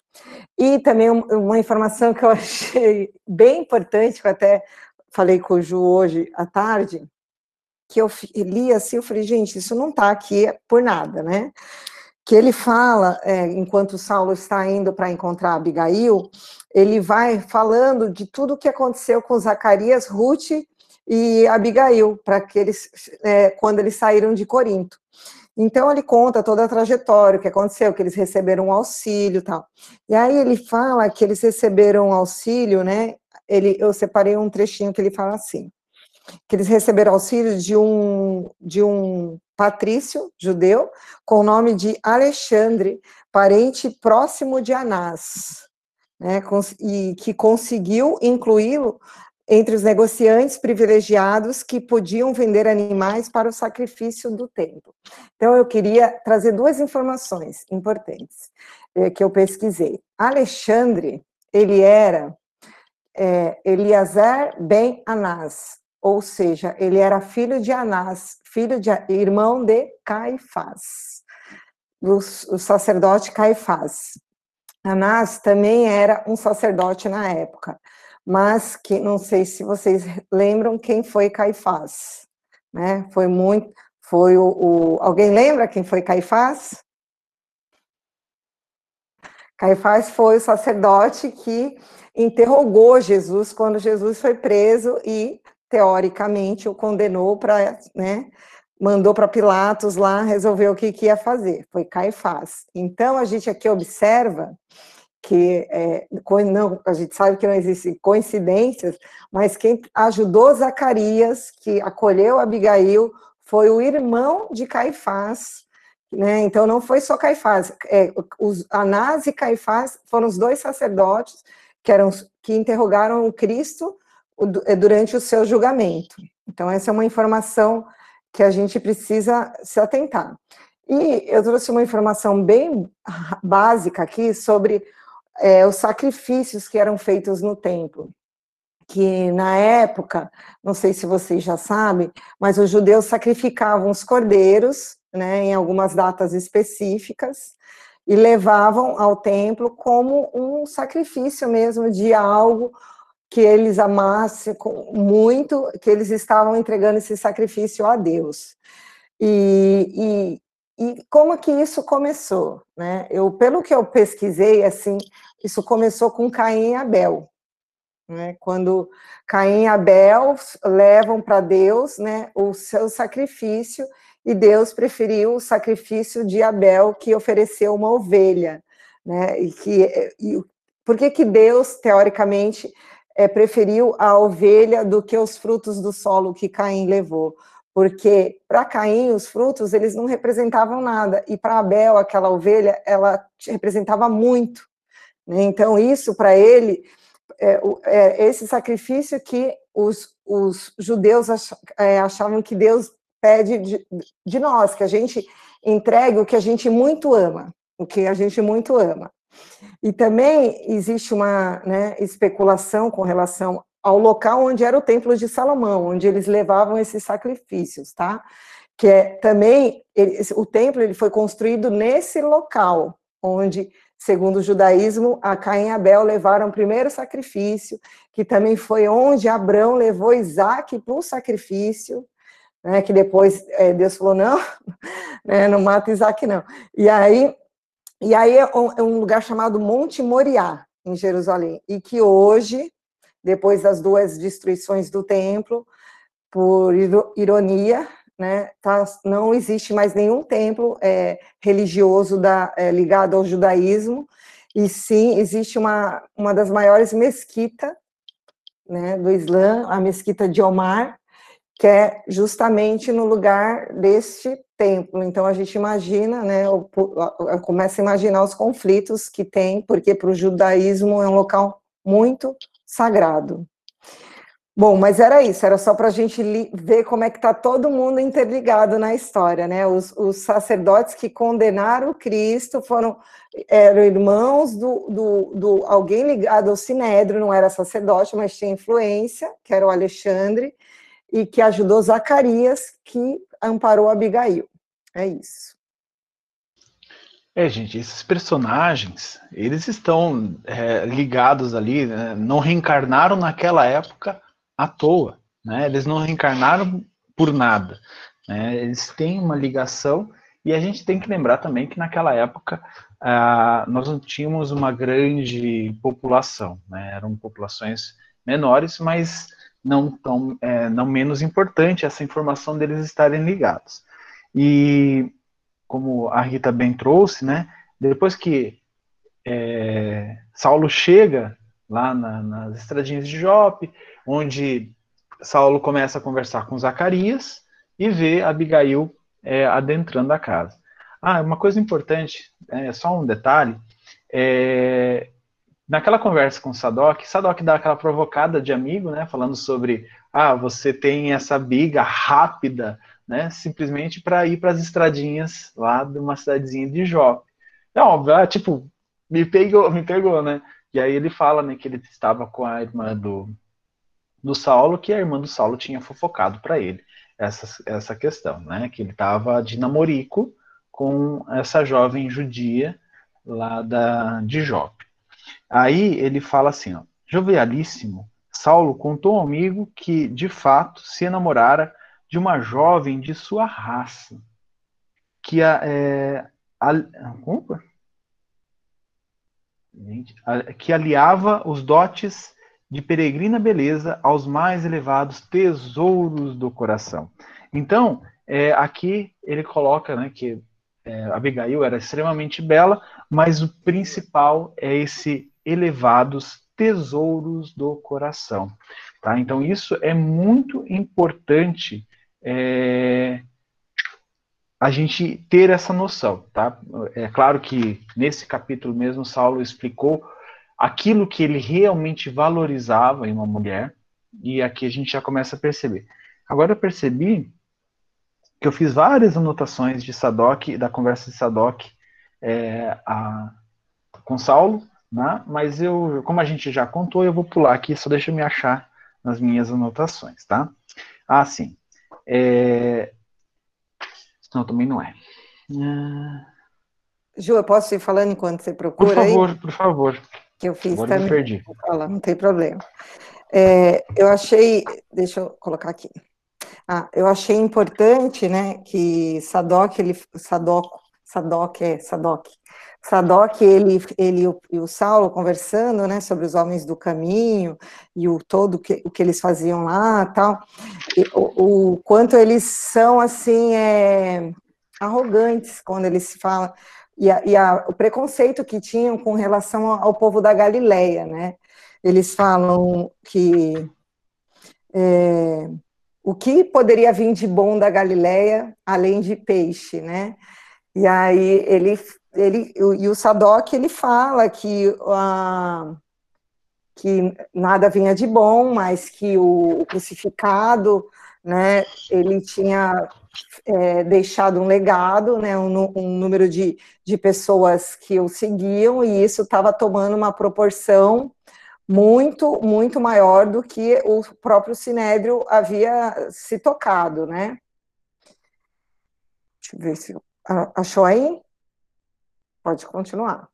E também uma informação que eu achei bem importante, que eu até falei com o Ju hoje à tarde, que eu li assim, eu falei, gente, isso não está aqui por nada, né? Que ele fala, é, enquanto Saulo está indo para encontrar Abigail, ele vai falando de tudo o que aconteceu com Zacarias, Ruth e Abigail, para que eles, é, quando eles saíram de Corinto. Então ele conta toda a trajetória, o que aconteceu, que eles receberam um auxílio, tal. E aí ele fala que eles receberam um auxílio, né, ele, eu separei um trechinho que ele fala assim, que eles receberam auxílio de um, de um patrício judeu com o nome de Alexandre, parente próximo de Anás, né, e que conseguiu incluí-lo entre os negociantes privilegiados que podiam vender animais para o sacrifício do templo. Então, eu queria trazer duas informações importantes eh, que eu pesquisei. Alexandre, ele era é, Eliezer ben Anás, ou seja, ele era filho de Anás, filho de irmão de Caifás, o, o sacerdote Caifás. Anás também era um sacerdote na época, mas que não sei se vocês lembram quem foi Caifás, né? Foi muito, foi o, o alguém lembra quem foi Caifás? Caifás foi o sacerdote que interrogou Jesus quando Jesus foi preso e, teoricamente, o condenou para, né, mandou para Pilatos lá resolver o que, que, ia fazer. Foi Caifás. Então, a gente aqui observa que, é, não, a gente sabe que não existem coincidências, mas quem ajudou Zacarias, que acolheu Abigail, foi o irmão de Caifás, né? Então não foi só Caifás, é, os Anás e Caifás foram os dois sacerdotes que, eram, que interrogaram o Cristo durante o seu julgamento. Então, essa é uma informação que a gente precisa se atentar. E eu trouxe uma informação bem básica aqui sobre é, os sacrifícios que eram feitos no templo. Que na época, não sei se vocês já sabem, mas os judeus sacrificavam os cordeiros, né, em algumas datas específicas, e levavam ao templo como um sacrifício mesmo de algo que eles amassem muito, que eles estavam entregando esse sacrifício a Deus. E, e, e como que isso começou? Né? Eu, pelo que eu pesquisei, assim, isso começou com Caim e Abel. Né? Quando Caim e Abel levam para Deus né, o seu sacrifício, e Deus preferiu o sacrifício de Abel, que ofereceu uma ovelha. Né? E que, e, por que, que Deus, teoricamente, é, preferiu a ovelha do que os frutos do solo que Caim levou? Porque para Caim, os frutos, eles não representavam nada, e para Abel, aquela ovelha, ela representava muito. Né? Então, isso para ele é, é, esse sacrifício que os, os judeus é, achavam que Deus pede de, de, nós, que a gente entregue o que a gente muito ama, o que a gente muito ama. E também existe uma né, especulação com relação ao local onde era o templo de Salomão, onde eles levavam esses sacrifícios, tá? Que é também ele, o templo ele foi construído nesse local onde segundo o judaísmo, a Caim e Abel levaram o primeiro sacrifício, que também foi onde Abraão levou Isaac para o sacrifício, né, que depois é, Deus falou, não, né, não mata Isaac não. E aí, e aí é um, é um lugar chamado Monte Moriá, em Jerusalém, e que hoje, depois das duas destruições do templo, por ironia, né, tá, não existe mais nenhum templo é, religioso da, é, ligado ao judaísmo, e sim existe uma, uma das maiores mesquitas né, do Islã, a mesquita de Omar, que é justamente no lugar deste templo. Então a gente imagina, né, começa a imaginar os conflitos que tem, porque para o judaísmo é um local muito sagrado. Bom, mas era isso, era só para a gente ver como é que está todo mundo interligado na história, né? Os, os, sacerdotes que condenaram Cristo foram eram irmãos do, do, do alguém ligado ao Sinédrio, não era sacerdote, mas tinha influência, que era o Alexandre, e que ajudou Zacarias, que amparou Abigail. É isso. É, gente, esses personagens, eles estão é, ligados ali, né? não reencarnaram naquela época à toa, né? Eles não reencarnaram por nada, né? Eles têm uma ligação e a gente tem que lembrar também que naquela época ah, nós não tínhamos uma grande população, né? Eram populações menores, mas não tão, é, não menos importante essa informação deles estarem ligados. E como a Rita bem trouxe, né? Depois que é, Saulo chega lá na, nas estradinhas de Jope, onde Saulo começa a conversar com Zacarias e vê Abigail é, adentrando a casa. Ah, uma coisa importante, é, só um detalhe, é, naquela conversa com Sadok, Sadok dá aquela provocada de amigo, né, falando sobre, ah, você tem essa biga rápida, né, simplesmente para ir para as estradinhas lá de uma cidadezinha de Jó. É óbvio, ah, tipo, me pegou, me pegou, né? E aí ele fala, né, que ele estava com a irmã do, do Saulo, que a irmã do Saulo tinha fofocado para ele essa, essa questão, né? Que ele estava de namorico com essa jovem judia lá da, de Jope. Aí ele fala assim, ó, jovialíssimo, Saulo contou ao amigo que, de fato, se enamorara de uma jovem de sua raça, que a, é, a, que aliava os dotes de peregrina beleza aos mais elevados tesouros do coração. Então, é, aqui ele coloca né, que é, Abigail era extremamente bela, mas o principal é esse elevados tesouros do coração. Tá? Então, isso é muito importante é, a gente ter essa noção, tá? É claro que nesse capítulo mesmo Saulo explicou aquilo que ele realmente valorizava em uma mulher, e aqui a gente já começa a perceber. Agora eu percebi que eu fiz várias anotações de Sadoc, da conversa de Sadoc é, a, com Saulo, né? mas eu, como a gente já contou, eu vou pular aqui, só deixa eu me achar nas minhas anotações, tá? Ah, sim. É, não, também não é. Ah. Ju, eu posso ir falando enquanto você procura? Por favor, aí? por favor. Que eu fiz Agora também. Me perdi. Falar, não tem problema. É, eu achei, deixa eu colocar aqui. Ah, eu achei importante, né, que Sadoc, ele, Sadoc, Sadoc é Sadoc, Sadoc, ele, ele e o Saulo conversando, né, sobre os homens do caminho e o todo que, o que eles faziam lá, tal, e, o, o, quanto eles são assim é, arrogantes quando eles falam. E, a, e a, o preconceito que tinham com relação ao, povo da Galileia, né? Eles falam que é, o que poderia vir de bom da Galileia além de peixe, né? E aí ele ele, e o Sadoc, ele fala que que nada vinha de bom, mas que o, o crucificado, né, ele tinha é, deixado um legado, né, um, um número de, de pessoas que o seguiam, e isso estava tomando uma proporção muito, muito maior do que o próprio Sinédrio havia se tocado, né? Deixa eu ver se achou aí. Pode continuar.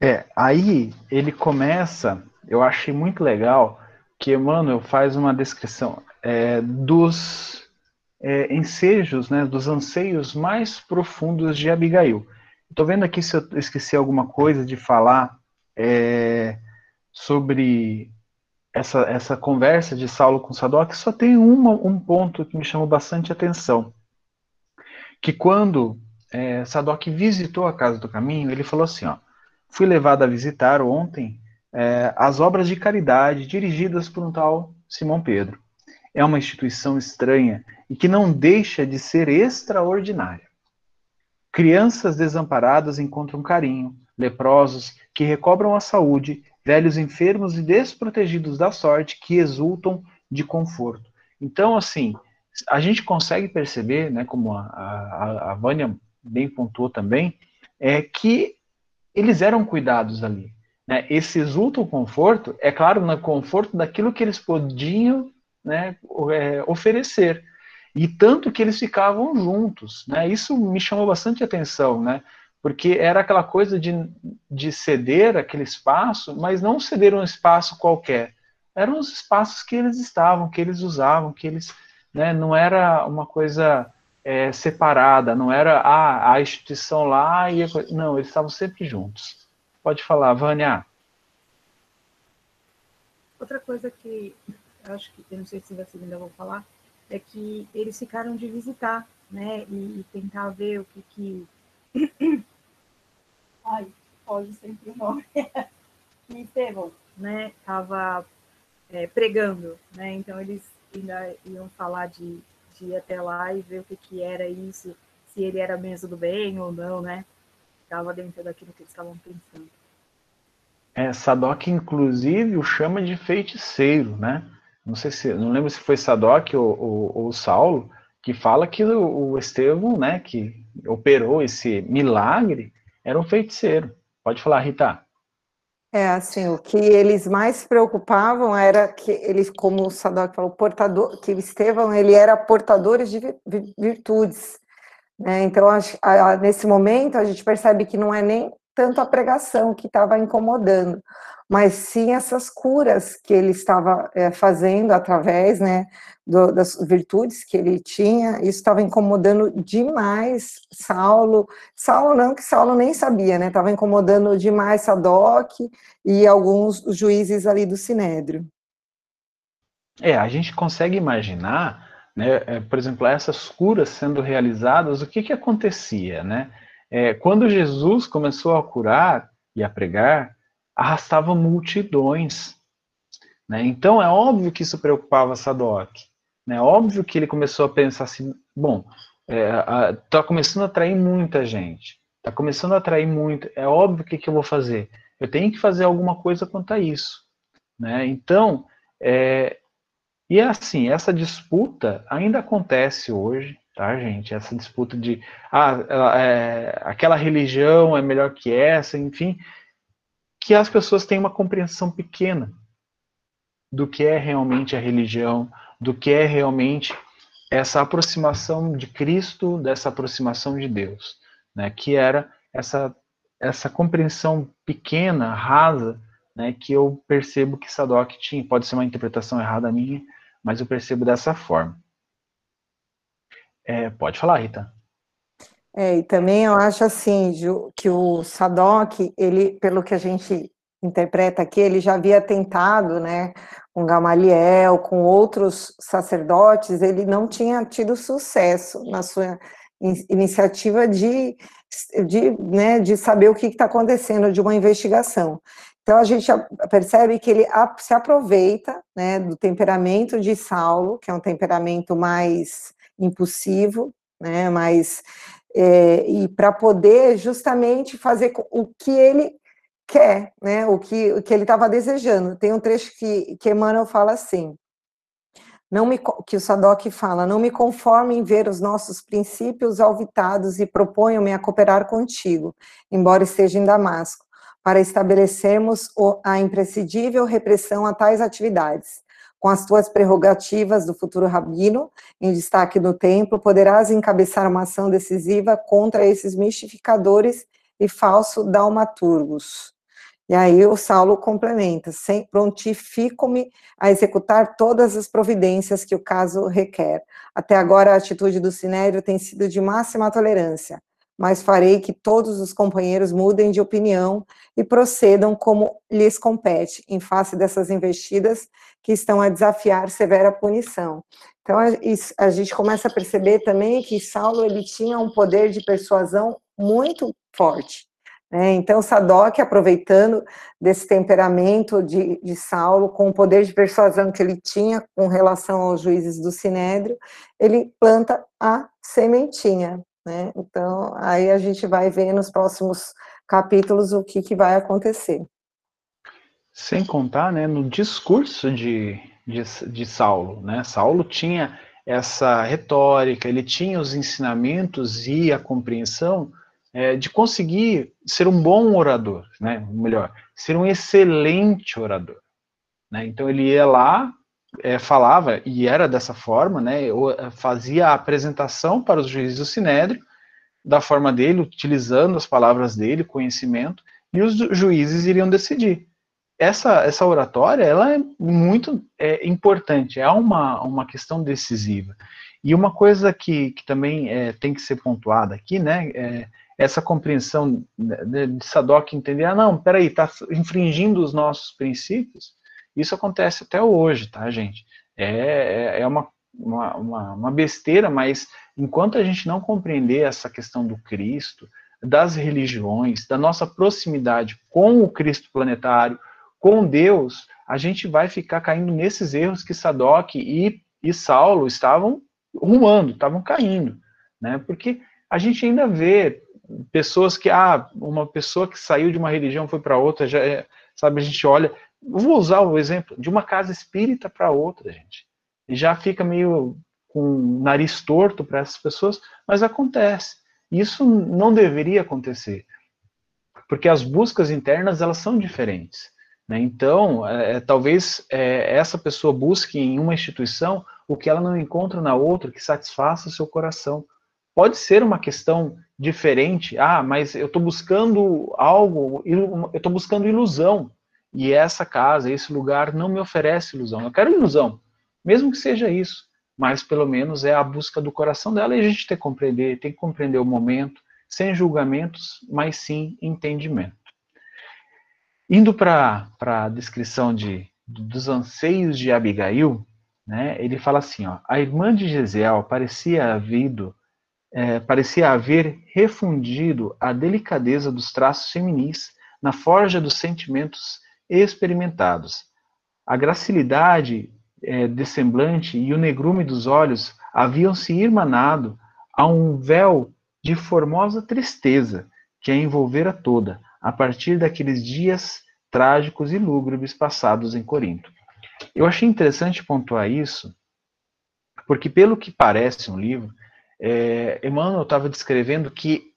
É, aí ele começa, eu achei muito legal que Emmanuel faz uma descrição é, dos é, ensejos, né, dos anseios mais profundos de Abigail. Estou vendo aqui se eu esqueci alguma coisa de falar é, sobre essa, essa conversa de Saulo com Sadoc. Só tem uma, um ponto que me chamou bastante atenção. Que quando é, Sadoc visitou a Casa do Caminho, ele falou assim, ó, fui levado a visitar ontem é, as obras de caridade dirigidas por um tal Simão Pedro. É uma instituição estranha e que não deixa de ser extraordinária. Crianças desamparadas encontram carinho, leprosos que recobram a saúde, velhos enfermos e desprotegidos da sorte que exultam de conforto. Então, assim, a gente consegue perceber, né, como a, a, a Vânia bem pontuou também, é que eles eram cuidados ali. Né? Esse exulto conforto, é claro, no conforto daquilo que eles podiam né, é, oferecer. E tanto que eles ficavam juntos, né? Isso me chamou bastante atenção, né? Porque era aquela coisa de, de ceder aquele espaço, mas não ceder um espaço qualquer. Eram os espaços que eles estavam, que eles usavam, que eles, né? Não era uma coisa é, separada, não era ah, a instituição lá e a... não, eles estavam sempre juntos. Pode falar, Vânia. Outra coisa que acho que eu não sei se você ainda vou falar é que eles ficaram de visitar, né, e, e tentar ver o que que... Ai, pode sempre o nome. que Estevão, né, estava é, pregando, né, então eles ainda iam falar de, de ir até lá e ver o que que era isso, se ele era mesmo do bem ou não, né, estava dentro daquilo que eles estavam pensando. É, Sadoc, inclusive, o chama de feiticeiro, né? Não sei se, não lembro se foi Sadoc ou, ou, ou Saulo, que fala que o, o Estevão, né, que operou esse milagre, era um feiticeiro. Pode falar, Rita. É, assim, o que eles mais preocupavam era que eles, como o Sadoc falou, portador, que o Estevão, ele era portador de virtudes. Né? Então, nesse momento, a gente percebe que não é nem tanto a pregação que estava incomodando, mas sim essas curas que ele estava é, fazendo através né, do, das virtudes que ele tinha, isso estava incomodando demais Saulo. Saulo não, que Saulo nem sabia, né? Estava incomodando demais Sadoc e alguns juízes ali do Sinédrio. É, a gente consegue imaginar, né, é, por exemplo, essas curas sendo realizadas, o que, que acontecia, né? É, quando Jesus começou a curar e a pregar, arrastava multidões. Né? Então é óbvio que isso preocupava Sadoc. Né? óbvio que ele começou a pensar assim: bom, está é, começando a atrair muita gente, está começando a atrair muito. É óbvio que, que eu vou fazer. Eu tenho que fazer alguma coisa quanto a isso. Né? Então, é, e é assim, essa disputa ainda acontece hoje, tá, gente? Essa disputa de ah, é, aquela religião é melhor que essa, enfim que as pessoas têm uma compreensão pequena do que é realmente a religião, do que é realmente essa aproximação de Cristo, dessa aproximação de Deus, né? Que era essa essa compreensão pequena, rasa, né? Que eu percebo que Sadoc tinha. Pode ser uma interpretação errada minha, mas eu percebo dessa forma. É, pode falar, Rita. É, e também eu acho assim, Ju, que o Sadoc, ele, pelo que a gente interpreta aqui, ele já havia tentado, né, com Gamaliel, com outros sacerdotes, ele não tinha tido sucesso na sua iniciativa de, de, né, de saber o que está acontecendo, de uma investigação. Então a gente percebe que ele se aproveita né, do temperamento de Saulo, que é um temperamento mais impulsivo, né, mais é, e para poder justamente fazer o que ele quer, né? O que, o que ele estava desejando. Tem um trecho que, que Emmanuel fala assim: não me, que o Sadoc fala, não me conformo em ver os nossos princípios alvitados e proponho-me a cooperar contigo, embora esteja em Damasco, para estabelecermos a imprescindível repressão a tais atividades. Com as tuas prerrogativas do futuro rabino, em destaque no templo, poderás encabeçar uma ação decisiva contra esses mistificadores e falsos daumaturgos. E aí o Saulo complementa: prontifico-me a executar todas as providências que o caso requer. Até agora a atitude do Sinédrio tem sido de máxima tolerância, mas farei que todos os companheiros mudem de opinião e procedam como lhes compete, em face dessas investidas que estão a desafiar severa punição. Então a, gente começa a perceber também que Saulo ele tinha um poder de persuasão muito forte. Né? Então, Sadoc, aproveitando desse temperamento de, de Saulo, com o poder de persuasão que ele tinha com relação aos juízes do Sinédrio, ele planta a sementinha. Né? Então, aí a gente vai ver nos próximos capítulos o que, que vai acontecer. Sem contar né, no discurso de, de, de Saulo. Né? Saulo tinha essa retórica, ele tinha os ensinamentos e a compreensão é, de conseguir ser um bom orador, né? Melhor, ser um excelente orador. Né? Então ele ia lá, é, falava e era dessa forma, né? É, fazia a apresentação para os juízes do sinédrio da forma dele, utilizando as palavras dele, conhecimento, e os juízes iriam decidir. Essa, essa oratória, ela é muito é, importante, é uma, uma questão decisiva. E uma coisa que, que também é, tem que ser pontuada aqui, né, é, essa compreensão de Sadoc entender, ah, não, peraí, está infringindo os nossos princípios, isso acontece até hoje, tá, gente? É, é, é uma, uma, uma, besteira, mas enquanto a gente não compreender essa questão do Cristo, das religiões, da nossa proximidade com o Cristo planetário, com Deus, a gente vai ficar caindo nesses erros que Sadoc e, e Saulo estavam rumando, estavam caindo, né? Porque a gente ainda vê pessoas que, ah, uma pessoa que saiu de uma religião foi para outra, já é, sabe, a gente olha, vou usar o exemplo de uma casa espírita para outra, gente. E já fica meio com o nariz torto para essas pessoas, mas acontece. Isso não deveria acontecer, porque as buscas internas elas são diferentes. Né? Então, é, é talvez é, essa pessoa busque em uma instituição o que ela não encontra na outra que satisfaça o seu coração. Pode ser uma questão diferente. Ah, mas eu estou buscando algo, eu estou buscando ilusão. E essa casa, esse lugar não me oferece ilusão. Eu quero ilusão, mesmo que seja isso. Mas pelo menos é a busca do coração dela e a gente tem que compreender, tem que compreender o momento, sem julgamentos, mas sim entendimento. Indo para a descrição de, dos anseios de Abigail, né, ele fala assim: ó, a irmã de Gesiel parecia havido é, parecia haver refundido a delicadeza dos traços feminis na forja dos sentimentos experimentados. A gracilidade é, de semblante e o negrume dos olhos haviam se irmanado a um véu de formosa tristeza que a envolvera toda, a partir daqueles dias trágicos e lúgubres passados em Corinto. Eu achei interessante pontuar isso, porque, pelo que parece um livro, é, Emmanuel estava descrevendo que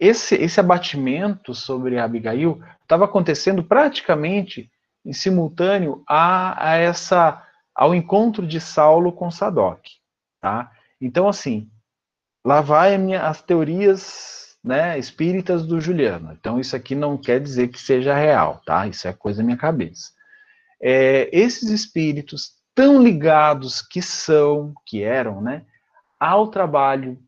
esse, esse abatimento sobre Abigail estava acontecendo praticamente em simultâneo a, a, essa ao encontro de Saulo com Sadoc, tá? Então assim, lá vai minha, as teorias, né, espíritas do Juliano. Então isso aqui não quer dizer que seja real, tá? Isso é coisa da minha cabeça. É, esses espíritos tão ligados que são, que eram, né, ao trabalho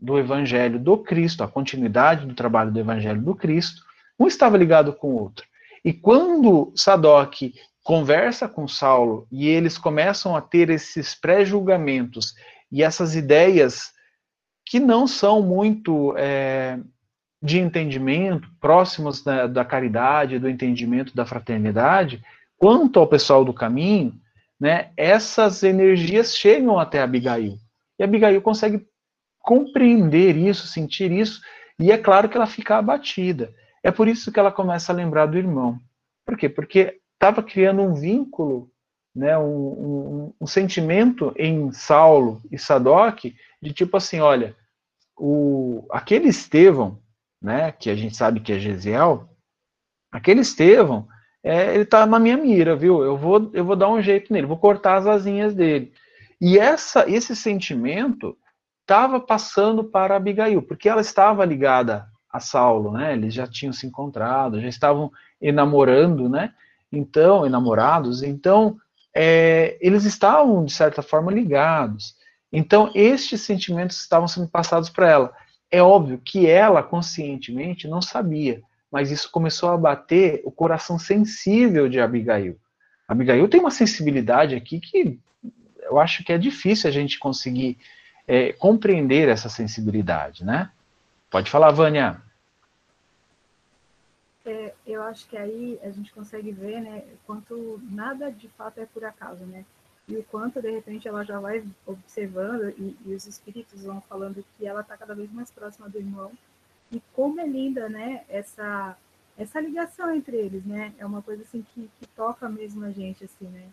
do Evangelho do Cristo, a continuidade do trabalho do Evangelho do Cristo, um estava ligado com o outro. E quando Sadoc conversa com Saulo e eles começam a ter esses pré-julgamentos e essas ideias que não são muito é, de entendimento, próximos da, da, caridade, do entendimento da fraternidade, quanto ao pessoal do caminho, né, essas energias chegam até Abigail. E Abigail consegue compreender isso, sentir isso, e é claro que ela fica abatida. É por isso que ela começa a lembrar do irmão. Por quê? Porque estava criando um vínculo, né, um, um, um, sentimento em Saulo e Sadoc de tipo assim, olha, o, aquele Estevão, né, que a gente sabe que é Gesiel, aquele Estevão, é, ele está na minha mira, viu? Eu vou, eu vou dar um jeito nele, vou cortar as asinhas dele. E essa, esse sentimento estava passando para Abigail, porque ela estava ligada a Saulo, né? Eles já tinham se encontrado, já estavam enamorando, né? Então, enamorados, então é, eles estavam de certa forma ligados. Então, estes sentimentos estavam sendo passados para ela. É óbvio que ela conscientemente não sabia, mas isso começou a bater o coração sensível de Abigail. Abigail tem uma sensibilidade aqui que eu acho que é difícil a gente conseguir é, compreender essa sensibilidade, né? Pode falar, Vânia. É, eu acho que aí a gente consegue ver, né, quanto nada de fato é por acaso, né? E o quanto, de repente, ela já vai observando e, e os espíritos vão falando que ela está cada vez mais próxima do irmão. E como é linda, né, essa, essa ligação entre eles, né? É uma coisa, assim, que, que toca mesmo a gente, assim, né?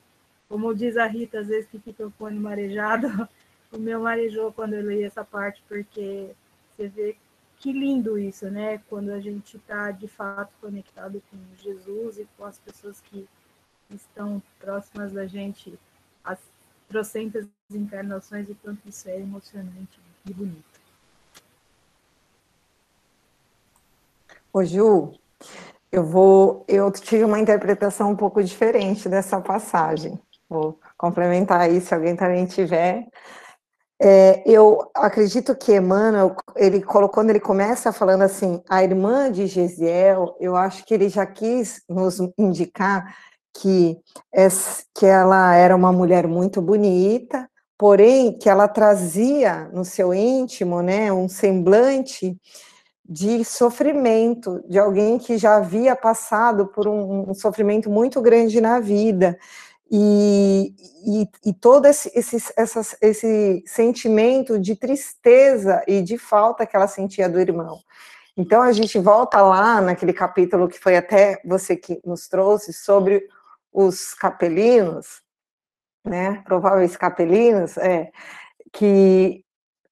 Como diz a Rita, às vezes que fica o fone marejado, o meu marejou quando eu li essa parte, porque você vê que lindo isso, né? Quando a gente está de fato conectado com Jesus e com as pessoas que estão próximas da gente, as trocentas encarnações, e quanto isso é emocionante e bonito. Ô Ju, eu vou, eu tive uma interpretação um pouco diferente dessa passagem. Vou complementar aí, se alguém também tiver. É, eu acredito que Emmanuel, ele quando ele começa falando assim, a irmã de Gesiel, eu acho que ele já quis nos indicar que, que ela era uma mulher muito bonita, porém que ela trazia no seu íntimo, né, um semblante de sofrimento, de alguém que já havia passado por um, um sofrimento muito grande na vida, e, e, e todo esse, esse, essa, esse sentimento de tristeza e de falta que ela sentia do irmão. Então a gente volta lá naquele capítulo que foi até você que nos trouxe sobre os capelinos, né, prováveis capelinos, é, que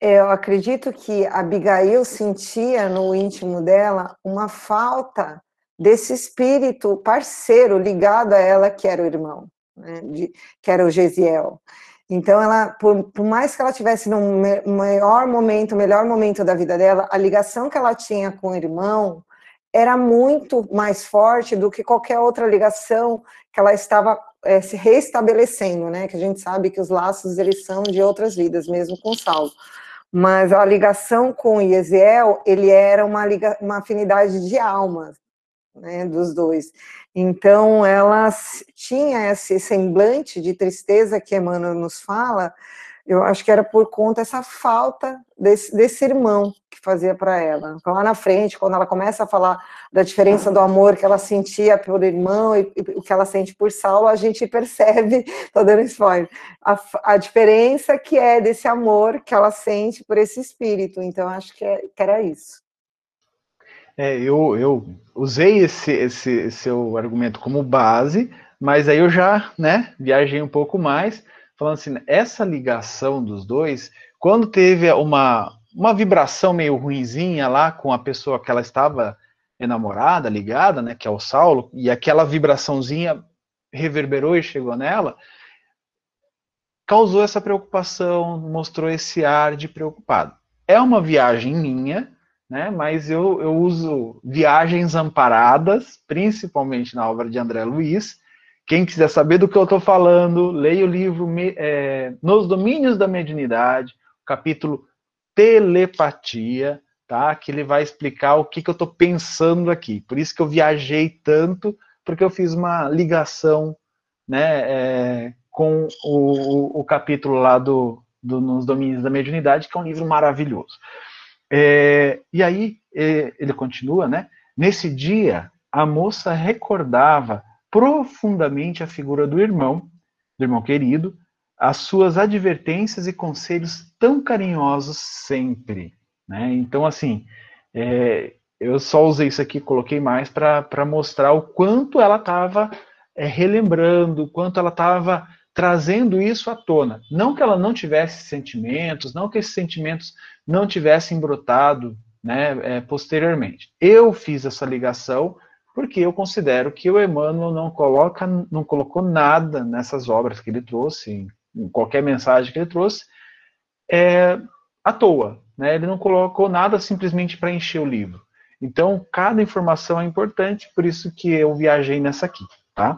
eu acredito que Abigail sentia no íntimo dela uma falta desse espírito parceiro ligado a ela, que era o irmão né, de, que era o Gesiel. Então, ela, por, por, mais que ela tivesse no maior momento, melhor momento da vida dela, a ligação que ela tinha com o irmão era muito mais forte do que qualquer outra ligação que ela estava é, se reestabelecendo, né? Que a gente sabe que os laços eles são de outras vidas, mesmo com Saulo. Mas a ligação com Yesiel, ele era uma, liga, uma afinidade de almas, né, dos dois. Então, ela tinha esse semblante de tristeza que Emmanuel nos fala, eu acho que era por conta dessa falta desse, desse irmão que fazia para ela. Então, lá na frente, quando ela começa a falar da diferença do amor que ela sentia pelo irmão e, e o que ela sente por Saulo, a gente percebe, estou dando spoiler, a, a, diferença que é desse amor que ela sente por esse espírito. Então, acho que, é, que era isso. É, eu, eu usei esse, esse seu argumento como base, mas aí eu já né, viajei um pouco mais, falando assim, essa ligação dos dois, quando teve uma, uma vibração meio ruinzinha lá com a pessoa que ela estava enamorada, ligada, né, que é o Saulo, e aquela vibraçãozinha reverberou e chegou nela, causou essa preocupação, mostrou esse ar de preocupado. É uma viagem minha, né? Mas eu, eu uso viagens amparadas, principalmente na obra de André Luiz. Quem quiser saber do que eu estou falando, leia o livro é, Nos Domínios da Mediunidade, capítulo Telepatia, tá? Que ele vai explicar o que, que eu estou pensando aqui. Por isso que eu viajei tanto, porque eu fiz uma ligação, né? É, com o, o, capítulo lá do, do Nos Domínios da Mediunidade, que é um livro maravilhoso. É, e aí é, ele continua, né? Nesse dia, a moça recordava profundamente a figura do irmão, do irmão querido, as suas advertências e conselhos tão carinhosos sempre. Né? Então, assim, é, eu só usei isso aqui, coloquei mais para mostrar o quanto ela estava é, relembrando, o quanto ela estava trazendo isso à tona. Não que ela não tivesse sentimentos, não que esses sentimentos não tivessem brotado né, é, posteriormente. Eu fiz essa ligação porque eu considero que o Emmanuel não coloca, não colocou nada nessas obras que ele trouxe, em qualquer mensagem que ele trouxe, é, à toa. Né? Ele não colocou nada simplesmente para encher o livro. Então, cada informação é importante, por isso que eu viajei nessa aqui, tá?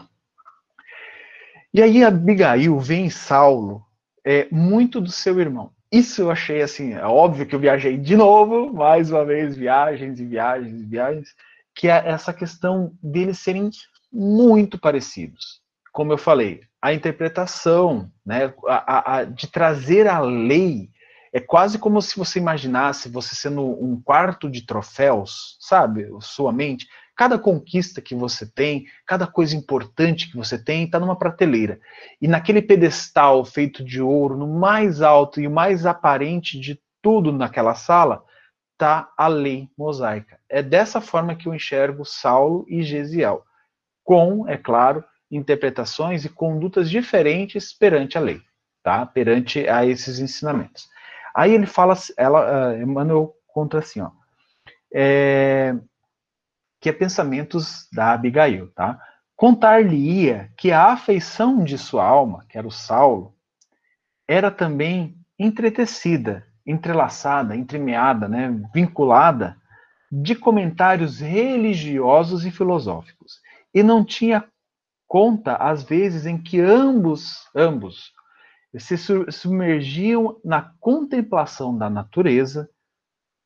E aí Abigail vem em Saulo, é, muito do seu irmão. Isso eu achei assim, é óbvio que eu viajei de novo, mais uma vez, viagens e viagens e viagens, que é essa questão deles serem muito parecidos. Como eu falei, a interpretação, né, a, a, de trazer a lei é quase como se você imaginasse você sendo um quarto de troféus, sabe? Sua mente. Cada conquista que você tem, cada coisa importante que você tem, está numa prateleira. E naquele pedestal feito de ouro, no mais alto e o mais aparente de tudo naquela sala, está a lei mosaica. É dessa forma que eu enxergo Saulo e Gesiel, com, é claro, interpretações e condutas diferentes perante a lei, tá? Perante a esses ensinamentos. Aí ele fala, ela, uh, Emmanuel conta assim, ó, é, que é pensamentos da Abigail, tá? Contar-lhe-ia que a afeição de sua alma, que era o Saulo, era também entretecida, entrelaçada, entremeada, né, vinculada de comentários religiosos e filosóficos. E não tinha conta às vezes em que ambos, ambos se submergiam na contemplação da natureza,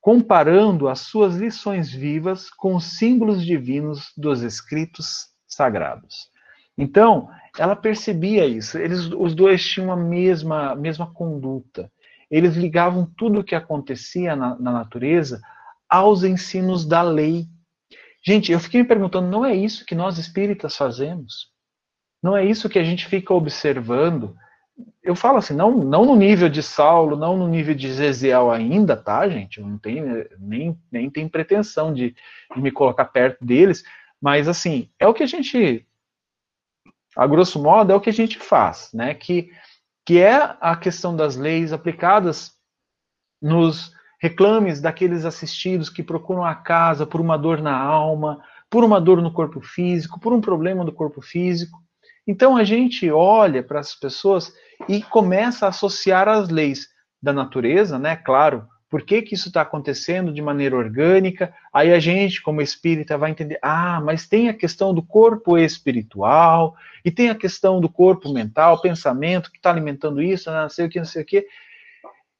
comparando as suas lições vivas com os símbolos divinos dos escritos sagrados. Então, ela percebia isso. Eles, os dois tinham a mesma, mesma conduta. Eles ligavam tudo o que acontecia na, na natureza aos ensinos da lei. Gente, eu fiquei me perguntando, não é isso que nós espíritas fazemos? Não é isso que a gente fica observando? Eu falo assim, não, não no nível de Saulo, não no nível de Zeziel ainda, tá, gente? Eu não tenho, nem, nem tenho pretensão de, de me colocar perto deles, mas assim, é o que a gente, a grosso modo, é o que a gente faz, né? Que, que é a questão das leis aplicadas nos reclames daqueles assistidos que procuram a casa por uma dor na alma, por uma dor no corpo físico, por um problema do corpo físico. Então a gente olha para as pessoas e começa a associar as leis da natureza, né? Claro, por que, que isso está acontecendo de maneira orgânica? Aí a gente, como espírita, vai entender: ah, mas tem a questão do corpo espiritual, e tem a questão do corpo mental, pensamento, que está alimentando isso, não sei o que, não sei o que.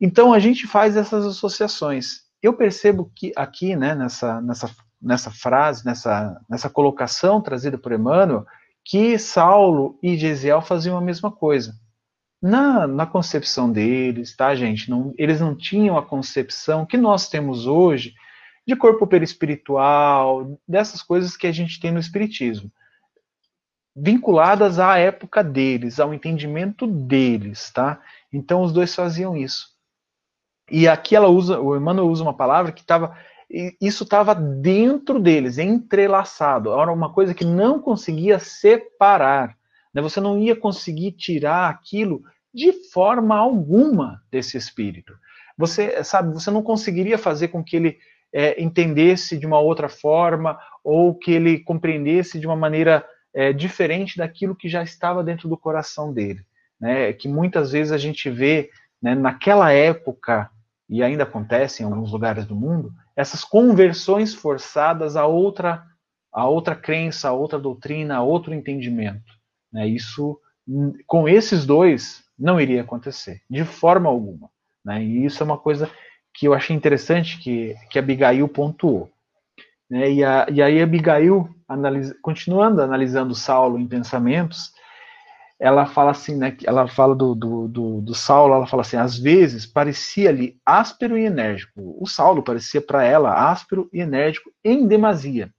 Então a gente faz essas associações. Eu percebo que aqui, né, nessa, nessa, nessa frase, nessa, nessa colocação trazida por Emmanuel, que Saulo e Gesiel faziam a mesma coisa. Na, na concepção deles, tá, gente? Não, eles não tinham a concepção que nós temos hoje de corpo perispiritual, dessas coisas que a gente tem no Espiritismo. Vinculadas à época deles, ao entendimento deles, tá? Então os dois faziam isso. E aqui ela usa, o Emmanuel usa uma palavra que estava isso estava dentro deles, entrelaçado. Era uma coisa que não conseguia separar. Né? Você não ia conseguir tirar aquilo de forma alguma desse espírito. Você sabe, você não conseguiria fazer com que ele é, entendesse de uma outra forma ou que ele compreendesse de uma maneira é, diferente daquilo que já estava dentro do coração dele. Né? Que muitas vezes a gente vê né, naquela época e ainda acontece em alguns lugares do mundo, essas conversões forçadas a outra, a outra crença, a outra doutrina, a outro entendimento. Né? Isso, com esses dois, não iria acontecer, de forma alguma. Né? E isso é uma coisa que eu achei interessante que, que Abigail pontuou. Né? E, a, e aí Abigail, analisa, continuando analisando Saulo em pensamentos, ela fala assim, né? Ela fala do, do, do, do Saulo, ela fala assim, às vezes parecia-lhe áspero e enérgico. O Saulo parecia para ela áspero e enérgico em demasia.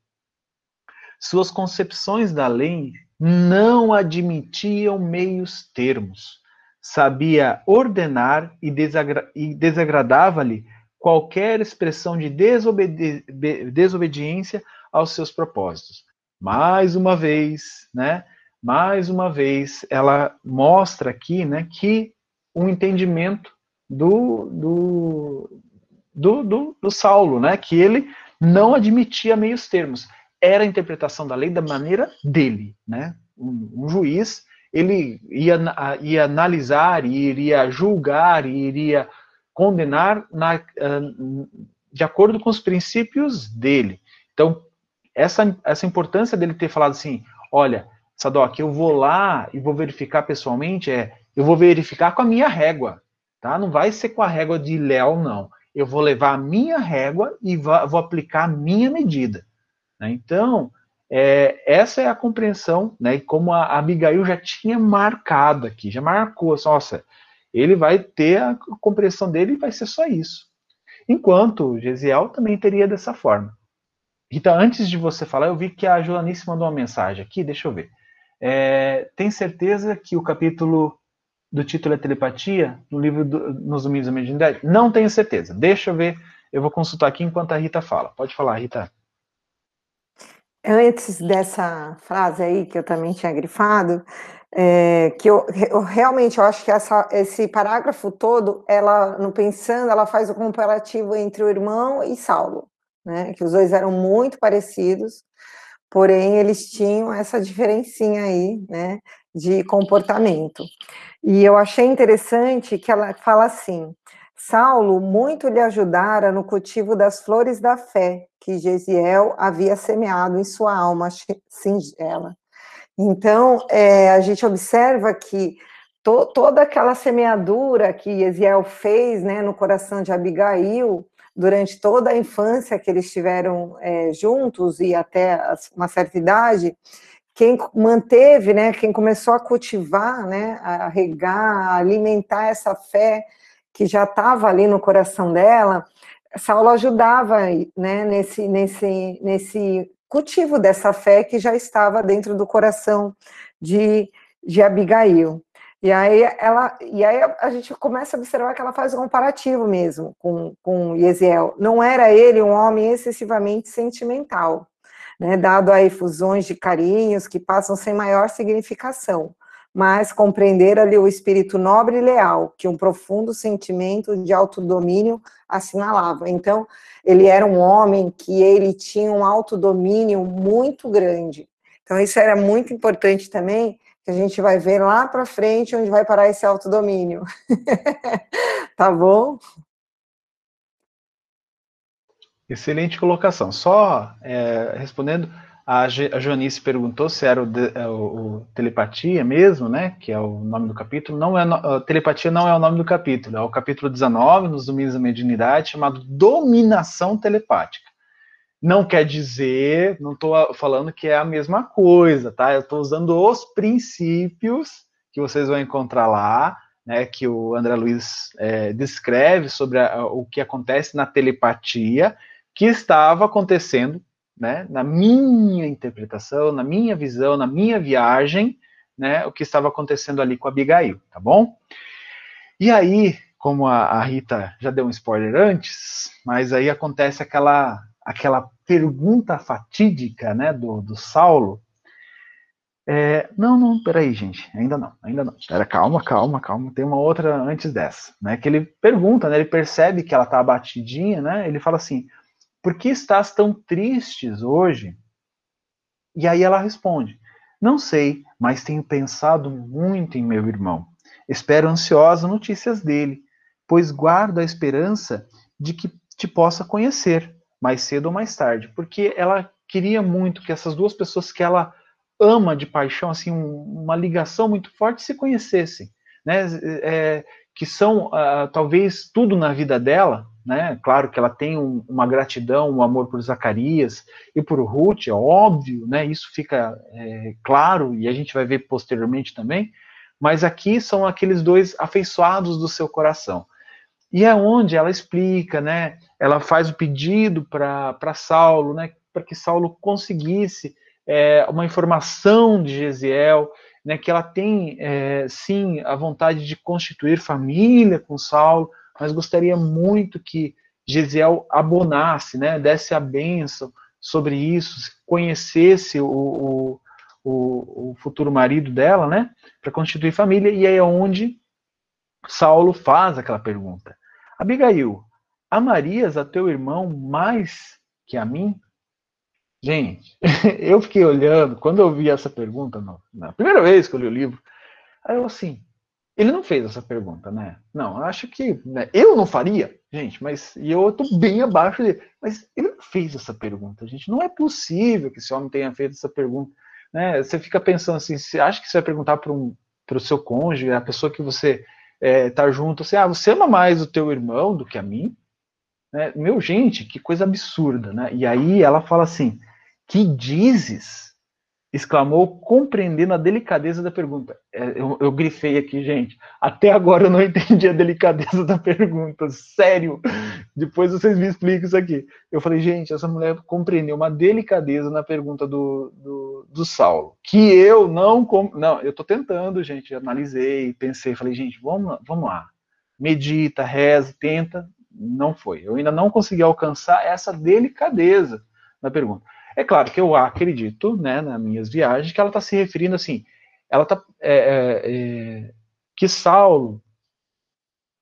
Suas concepções da lei não admitiam meios termos. Sabia ordenar e, desagra e desagradava-lhe qualquer expressão de desobedi desobediência aos seus propósitos. Mais uma vez, né? Mais uma vez, ela mostra aqui, né, que um entendimento do, do, do, do, do Saulo, né, que ele não admitia meios termos. Era a interpretação da lei da maneira dele, né? Um, um juiz ele ia, ia analisar, iria julgar, iria condenar na, ah, de acordo com os princípios dele. Então, essa, essa importância dele ter falado assim: olha, Sadoc, eu vou lá e vou verificar pessoalmente, é, eu vou verificar com a minha régua, tá? Não vai ser com a régua de Léo, não. Eu vou levar a minha régua e vou aplicar a minha medida. Né? Então, é, essa é a compreensão, né? E como a Abigail já tinha marcado aqui, já marcou, assim, nossa, ele vai ter a compreensão dele e vai ser só isso. Enquanto Gesiel também teria dessa forma. Então, antes de você falar, eu vi que a Joanice mandou uma mensagem aqui, deixa eu ver. É, tem certeza que o capítulo do título é telepatia no livro do, nos domínios da mediunidade? Não tenho certeza. Deixa eu ver, eu vou consultar aqui enquanto a Rita fala. Pode falar, Rita. Antes dessa frase aí, que eu também tinha grifado, é, que eu, eu, realmente eu acho que essa, esse parágrafo todo, ela, no pensando, ela faz o comparativo entre o irmão e Saulo, né? Que os dois eram muito parecidos, porém eles tinham essa diferencinha aí, né? De comportamento. E eu achei interessante que ela fala assim: Saulo muito lhe ajudara no cultivo das flores da fé que Gesiel havia semeado em sua alma singela. Então, é, a gente observa que to, toda aquela semeadura que Gesiel fez né, no coração de Abigail, durante toda a infância que eles estiveram é, juntos e até uma certa idade, quem manteve, né, quem começou a cultivar, né, a regar, a alimentar essa fé, que já estava ali no coração dela, Saulo ajudava né, nesse, nesse, nesse cultivo dessa fé que já estava dentro do coração de, de Abigail. E aí, ela, e aí a gente começa a observar que ela faz um comparativo mesmo com, com Yesiel. Não era ele um homem excessivamente sentimental, né, dado a efusões de carinhos que passam sem maior significação mas compreender ali o espírito nobre e leal, que um profundo sentimento de autodomínio assinalava. Então, ele era um homem que ele tinha um autodomínio muito grande. Então, isso era muito importante também, que a gente vai ver lá para frente onde vai parar esse autodomínio. tá bom? Excelente colocação. Só é, respondendo, a, Joanice perguntou se era o, de, é, o, o, telepatia mesmo, né? Que é o nome do capítulo. Não é telepatia não é o nome do capítulo. É o capítulo 19 nos domínios da mediunidade chamado dominação telepática. Não quer dizer, não estou falando que é a mesma coisa, tá? Eu estou usando os princípios que vocês vão encontrar lá, né? Que o André Luiz é, descreve sobre a, o que acontece na telepatia que estava acontecendo né, na minha interpretação, na minha visão, na minha viagem, né, o que estava acontecendo ali com a Abigail, tá bom? E aí, como a, a Rita já deu um spoiler antes, mas aí acontece aquela aquela pergunta fatídica, né, do, do Saulo. É, não, não, peraí, gente, ainda não, ainda não. Pera, calma, calma, calma. Tem uma outra antes dessa, né? Que ele pergunta, né? Ele percebe que ela tá abatidinha, né? Ele fala assim: por que estás tão tristes hoje? E aí ela responde: Não sei, mas tenho pensado muito em meu irmão. Espero ansiosa notícias dele, pois guardo a esperança de que te possa conhecer, mais cedo ou mais tarde, porque ela queria muito que essas duas pessoas que ela ama de paixão, assim, uma ligação muito forte, se conhecessem, né? É, que são uh, talvez tudo na vida dela, né? Claro que ela tem um, uma gratidão, um amor por Zacarias e por Ruth, é óbvio, né? Isso fica é, claro e a gente vai ver posteriormente também. Mas aqui são aqueles dois afeiçoados do seu coração. E é onde ela explica, né? Ela faz o pedido para Saulo, né? Para que Saulo conseguisse é, uma informação de Gesiel, né? Que ela tem, é, sim, a vontade de constituir família com Saulo, mas gostaria muito que Gesiel abonasse, né, desse a bênção sobre isso, conhecesse o, o, o, o futuro marido dela, né, para constituir família, e aí é onde Saulo faz aquela pergunta. Abigail, amarias a teu irmão mais que a mim? Gente, eu fiquei olhando, quando eu vi essa pergunta, na primeira vez que eu li o livro, aí eu assim, ele não fez essa pergunta, né? Não, acho que né, eu não faria, gente, mas e eu estou bem abaixo dele. Mas ele não fez essa pergunta, gente. Não é possível que esse homem tenha feito essa pergunta. Né? Você fica pensando assim, você acha que você vai perguntar para um, o seu cônjuge, a pessoa que você está é, junto, assim, ah, você ama mais o teu irmão do que a mim? Né? Meu, gente, que coisa absurda, né? E aí ela fala assim, que dizes? exclamou, compreendendo a delicadeza da pergunta. É, eu, eu, grifei aqui, gente. Até agora eu não entendi a delicadeza da pergunta. Sério. Depois vocês me explicam isso aqui. Eu falei, gente, essa mulher compreendeu uma delicadeza na pergunta do, do, do Saulo. Que eu não. Não, eu estou tentando, gente. Analisei, pensei, falei, gente, vamos, vamos lá. Medita, reza, tenta. Não foi. Eu ainda não consegui alcançar essa delicadeza na pergunta. É claro que eu acredito, né, nas minhas viagens, que ela está se referindo assim, ela está é, é, é, que Saulo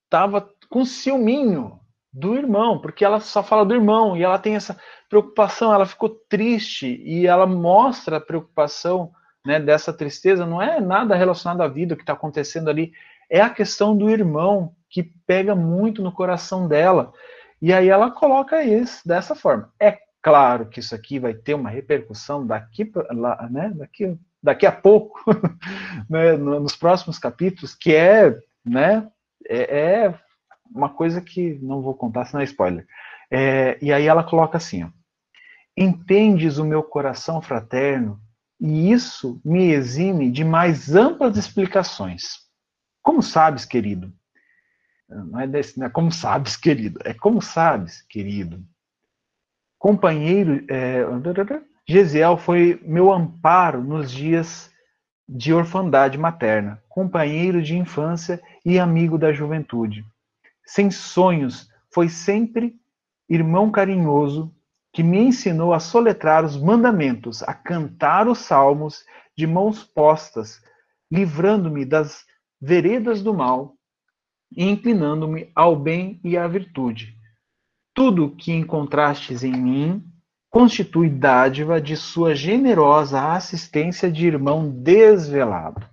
estava com ciúminho do irmão, porque ela só fala do irmão e ela tem essa preocupação, ela ficou triste e ela mostra a preocupação né, dessa tristeza, não é nada relacionado à vida, que está acontecendo ali, é a questão do irmão que pega muito no coração dela. E aí ela coloca isso dessa forma. É Claro que isso aqui vai ter uma repercussão daqui, lá, né, daqui, daqui a pouco, né, nos próximos capítulos, que é, né, é, é, uma coisa que não vou contar, senão é spoiler. É, e aí ela coloca assim, ó, entendes o meu coração fraterno e isso me exime de mais amplas explicações. Como sabes, querido? Não é, desse, não é como sabes, querido. É como sabes, querido companheiro, é, Gesiel foi meu amparo nos dias de orfandade materna, companheiro de infância e amigo da juventude. Sem sonhos, foi sempre irmão carinhoso que me ensinou a soletrar os mandamentos, a cantar os salmos de mãos postas, livrando-me das veredas do mal e inclinando-me ao bem e à virtude. Tudo que encontrastes em mim constitui dádiva de sua generosa assistência de irmão desvelado.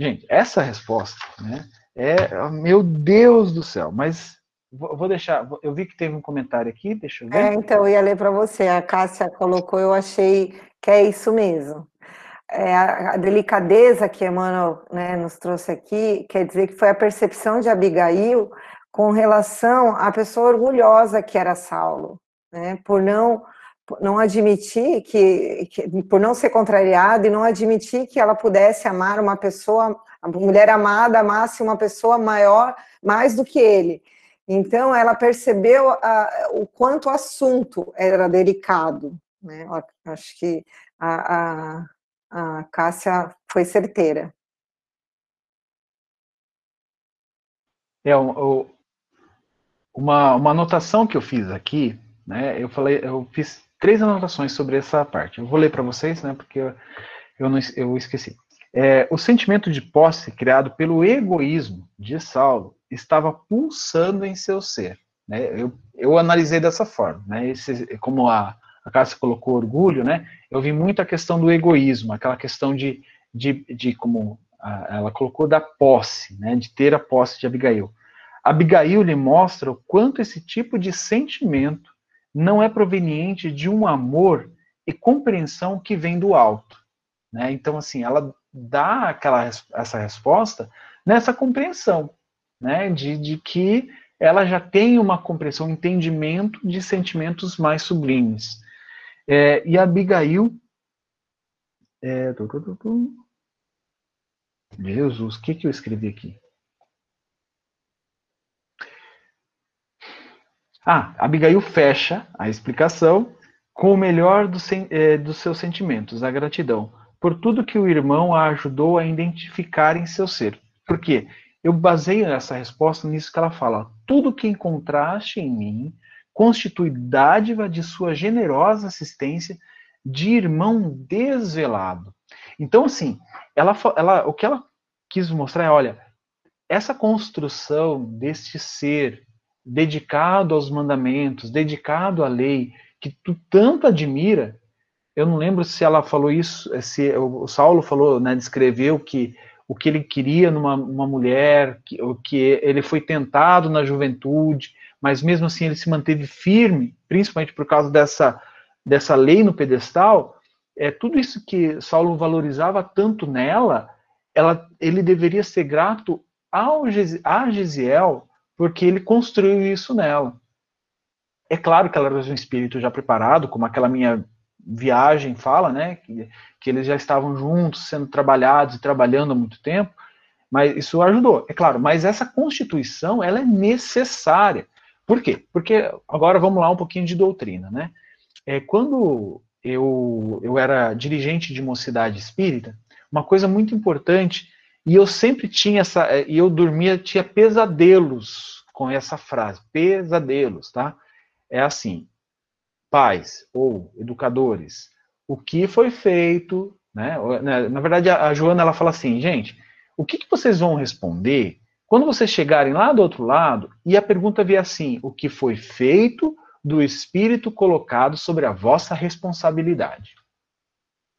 Gente, essa resposta, né, é, meu Deus do céu, mas vou deixar, eu vi que teve um comentário aqui, deixa eu ver. É, então, eu ia ler para você, a Cássia colocou, eu achei que é isso mesmo. É, a, delicadeza que Emmanuel né, nos trouxe aqui, quer dizer que foi a percepção de Abigail com relação à pessoa orgulhosa que era Saulo, né? Por não não admitir que, que, por não ser contrariada e não admitir que ela pudesse amar uma pessoa, a mulher amada amasse uma pessoa maior, mais do que ele. Então ela percebeu a, o quanto o assunto era delicado, né? Acho que a, a, a Cássia foi certeira. É, o, uma, uma anotação que eu fiz aqui, né? Eu falei, eu fiz três anotações sobre essa parte. Eu vou ler para vocês, né? Porque eu, eu, não, eu esqueci. É, o sentimento de posse criado pelo egoísmo de Saulo estava pulsando em seu ser. Né? Eu, eu analisei dessa forma, né? Esse, como a, a Cássia colocou orgulho, né? Eu vi muito a questão do egoísmo, aquela questão de, de, de como a, ela colocou da posse, né? De ter a posse de Abigail. Abigail lhe mostra o quanto esse tipo de sentimento não é proveniente de um amor e compreensão que vem do alto. Né? Então, assim, ela dá aquela, essa resposta nessa compreensão, né? de, de que ela já tem uma compreensão, um entendimento de sentimentos mais sublimes. É, e Abigail. É, Jesus, o que, que eu escrevi aqui? Ah, Abigail fecha a explicação com o melhor do, eh, dos seus sentimentos, a gratidão, por tudo que o irmão a ajudou a identificar em seu ser. Por quê? eu baseio essa resposta nisso que ela fala. Tudo que encontraste em mim constitui dádiva de sua generosa assistência de irmão desvelado. Então, assim, ela, ela, o que ela quis mostrar é, olha, essa construção deste ser dedicado aos mandamentos, dedicado à lei, que tu tanto admira, eu não lembro se ela falou isso, se o Saulo falou, né, descreveu que o que ele queria numa mulher, que, o que ele foi tentado na juventude, mas mesmo assim ele se manteve firme, principalmente por causa dessa, dessa lei no pedestal, é tudo isso que Saulo valorizava tanto nela, ela, ele deveria ser grato ao, a Gisiel, porque ele construiu isso nela. É claro que ela era um espírito já preparado, como aquela minha viagem fala, né, que, que eles já estavam juntos, sendo trabalhados e trabalhando há muito tempo, mas isso ajudou, é claro, mas essa constituição, ela é necessária. Por quê? Porque, agora vamos lá um pouquinho de doutrina, né, é, quando eu, eu era dirigente de mocidade espírita, uma coisa muito importante, e eu sempre tinha essa, e eu dormia, tinha pesadelos com essa frase, pesadelos, tá? É assim, pais ou educadores, o que foi feito, né? né na verdade, a Joana ela fala assim, gente, o que, que vocês vão responder quando vocês chegarem lá do outro lado e a pergunta vier assim, o que foi feito do espírito colocado sobre a vossa responsabilidade?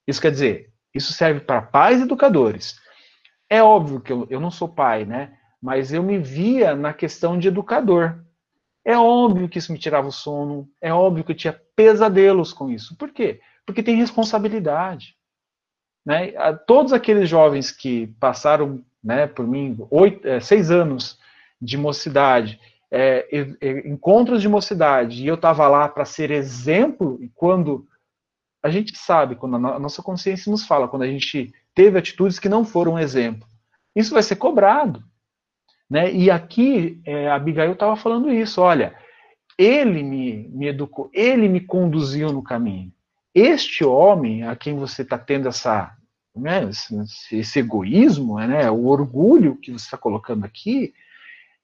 Isso quer dizer, isso serve para pais educadores. É óbvio que eu, eu não sou pai, né? Mas eu me via na questão de educador. É óbvio que isso me tirava o sono, é óbvio que eu tinha pesadelos com isso. Por quê? Porque tem responsabilidade. Né? Todos aqueles jovens que passaram né, por mim oito, é, seis anos de mocidade, é, é, encontros de mocidade, e eu estava lá para ser exemplo, e quando a gente sabe, quando a nossa consciência nos fala, quando a gente teve atitudes que não foram exemplo, isso vai ser cobrado. Né? E aqui é, Abigail estava falando isso, olha, ele me, me educou, ele me conduziu no caminho. Este homem a quem você está tendo essa, né, esse, esse, egoísmo, né, o orgulho que você está colocando aqui,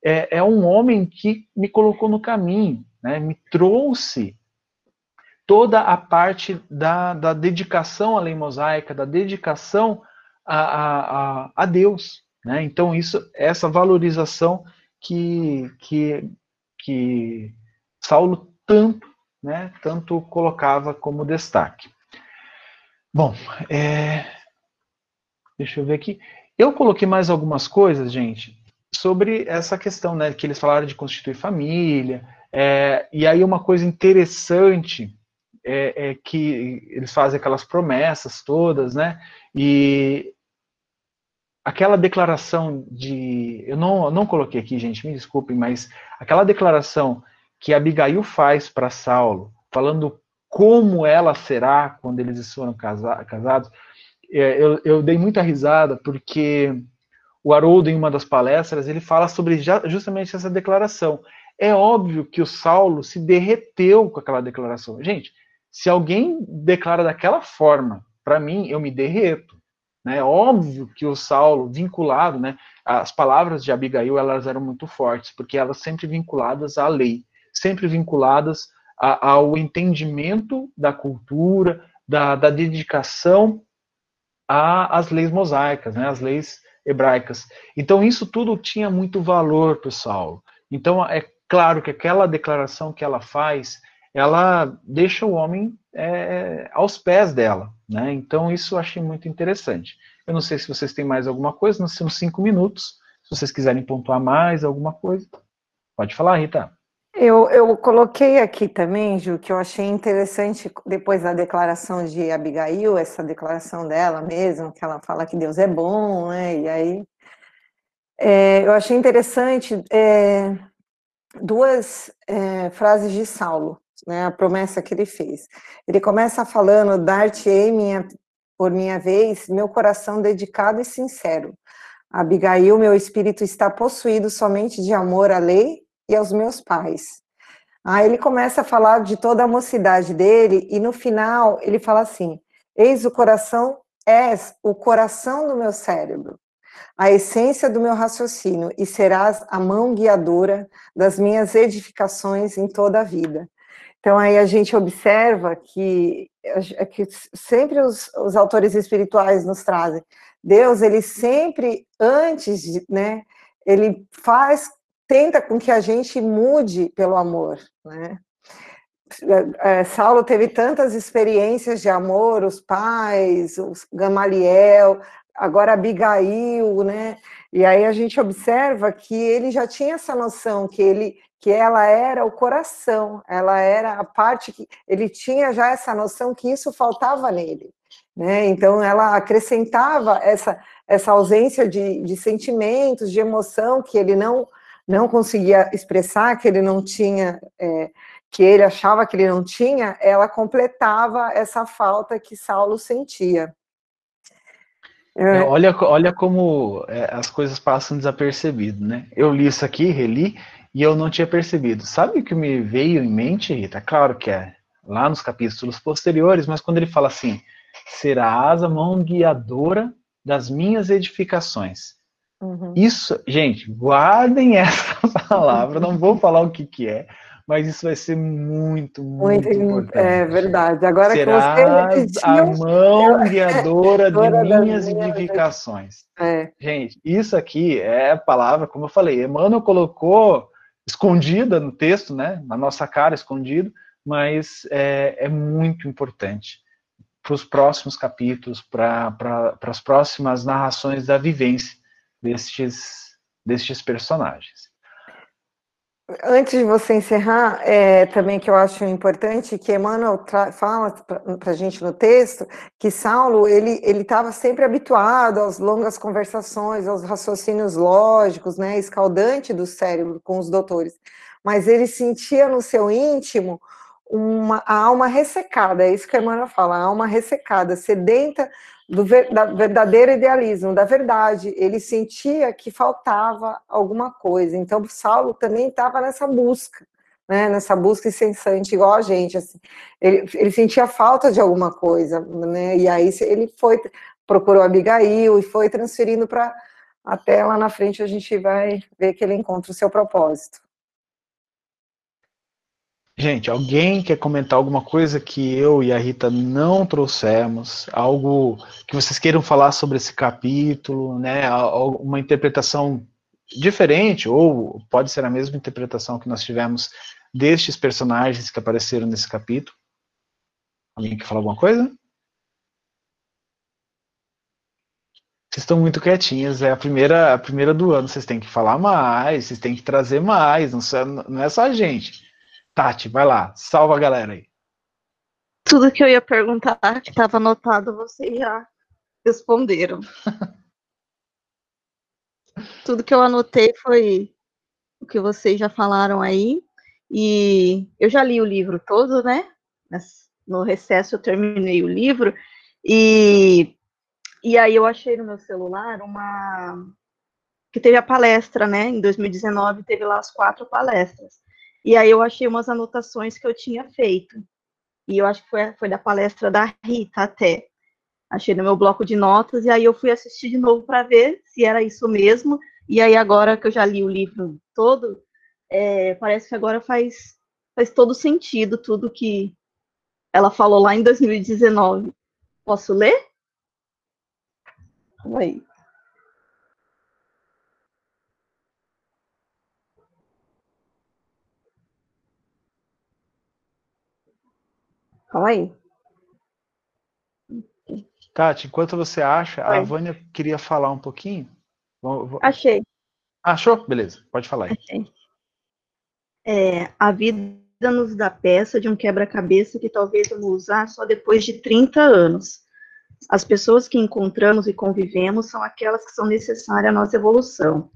é, é, um homem que me colocou no caminho, né, me trouxe toda a parte da, da dedicação à lei mosaica, da dedicação a, a, a, Deus. Né? Então, isso, essa valorização que, que, que Saulo tanto, né, tanto colocava como destaque. Bom, é, deixa eu ver aqui. Eu coloquei mais algumas coisas, gente, sobre essa questão, né, que eles falaram de constituir família, é, e aí uma coisa interessante é, é, que eles fazem aquelas promessas todas, né, e aquela declaração de. Eu não, não coloquei aqui, gente, me desculpem, mas aquela declaração que Abigail faz para Saulo, falando como ela será quando eles foram casa, casados, é, eu, eu, dei muita risada, porque o Haroldo, em uma das palestras, ele fala sobre justamente essa declaração. É óbvio que o Saulo se derreteu com aquela declaração. Gente, se alguém declara daquela forma, para mim, eu me derreto. Né? Óbvio que o Saulo, vinculado, né, as palavras de Abigail, elas eram muito fortes, porque elas sempre vinculadas à lei, sempre vinculadas a, ao entendimento da cultura, da, da dedicação às leis mosaicas, né, às leis hebraicas. Então, isso tudo tinha muito valor para Saulo. Então, é claro que aquela declaração que ela faz, ela deixa o homem é, aos pés dela. Né? Então, isso eu achei muito interessante. Eu não sei se vocês têm mais alguma coisa, nós temos cinco minutos. Se vocês quiserem pontuar mais alguma coisa, pode falar, Rita. Eu, eu coloquei aqui também, Ju, que eu achei interessante, depois da declaração de Abigail, essa declaração dela mesmo, que ela fala que Deus é bom, né? E aí. É, eu achei interessante é, duas é, frases de Saulo né, a promessa que ele fez. Ele começa falando: Dar-te-ei minha, por minha vez meu coração dedicado e sincero. Abigail, meu espírito está possuído somente de amor à lei e aos meus pais. Aí ele começa a falar de toda a mocidade dele e no final ele fala assim: Eis o coração, és o coração do meu cérebro. a essência do meu raciocínio, e serás a mão guiadora das minhas edificações em toda a vida. Então, aí a gente observa que, é que sempre os, os autores espirituais nos trazem, Deus, ele sempre, antes, de, né, ele faz, tenta com que a gente mude pelo amor, né? É, Saulo teve tantas experiências de amor, os pais, os Gamaliel, agora Abigail, né? E aí a gente observa que ele já tinha essa noção que ele que ela era o coração, ela era a parte que ele tinha já essa noção que isso faltava nele, né? Então ela acrescentava essa essa ausência de, de sentimentos, de emoção que ele não não conseguia expressar, que ele não tinha é, que ele achava que ele não tinha, ela completava essa falta que Saulo sentia. É, é olha, olha como é, as coisas passam desapercebido, né? Eu li isso aqui, reli, e eu não tinha percebido. Sabe o que me veio em mente, Rita? Claro que é lá nos capítulos posteriores, mas quando ele fala assim, serás a mão guiadora das minhas edificações. Uhum. Isso, gente, guardem essa palavra, não vou falar o que, que é, mas isso vai ser muito, muito, muito importante. É verdade. Agora Serás que você a mão guiadora de minhas edificações. É. Gente, isso aqui é a palavra, como eu falei, Emmanuel colocou escondida no texto, né, na nossa cara, escondido, mas é, é muito importante para os próximos capítulos, para as próximas narrações da vivência destes, destes personagens. Antes de você encerrar, é, também que eu acho importante, que Emmanuel fala para a gente no texto, que Saulo, ele estava sempre habituado às longas conversações, aos raciocínios lógicos, né, escaldante do cérebro com os doutores, mas ele sentia no seu íntimo uma, a alma ressecada, é isso que Emmanuel fala, a alma ressecada, sedenta do ver, da verdadeiro idealismo, da verdade. Ele sentia que faltava alguma coisa. Então, Saulo também estava nessa busca, né? nessa busca incessante, igual a gente. Assim. Ele, ele sentia falta de alguma coisa, né? e aí ele foi, procurou Abigail e foi transferindo para. Até lá na frente a gente vai ver que ele encontra o seu propósito. Gente, alguém quer comentar alguma coisa que eu e a Rita não trouxemos? Algo que vocês queiram falar sobre esse capítulo, né? Uma interpretação diferente, ou pode ser a mesma interpretação que nós tivemos destes personagens que apareceram nesse capítulo? Alguém quer falar alguma coisa? Vocês estão muito quietinhas, é a primeira, a primeira do ano, vocês têm que falar mais, vocês têm que trazer mais, não é só a gente. Tati, vai lá, salva a galera aí. Tudo que eu ia perguntar, que estava anotado, vocês já responderam. Tudo que eu anotei foi o que vocês já falaram aí. E eu já li o livro todo, né? No recesso eu terminei o livro. E, e aí eu achei no meu celular uma. que teve a palestra, né? Em 2019 teve lá as quatro palestras. E aí eu achei umas anotações que eu tinha feito. E eu acho que foi, foi da palestra da Rita até. Achei no meu bloco de notas, e aí eu fui assistir de novo para ver se era isso mesmo. E aí, agora que eu já li o livro todo, é, parece que agora faz, faz todo sentido tudo que ela falou lá em 2019. Posso ler? Calma aí. Calma aí. Tati, enquanto você acha, Oi. a Vânia queria falar um pouquinho. Achei. Achou? Beleza, pode falar aí. Achei. É, a vida nos dá peça de um quebra-cabeça que talvez vamos usar só depois de 30 anos. As pessoas que encontramos e convivemos são aquelas que são necessárias à nossa evolução.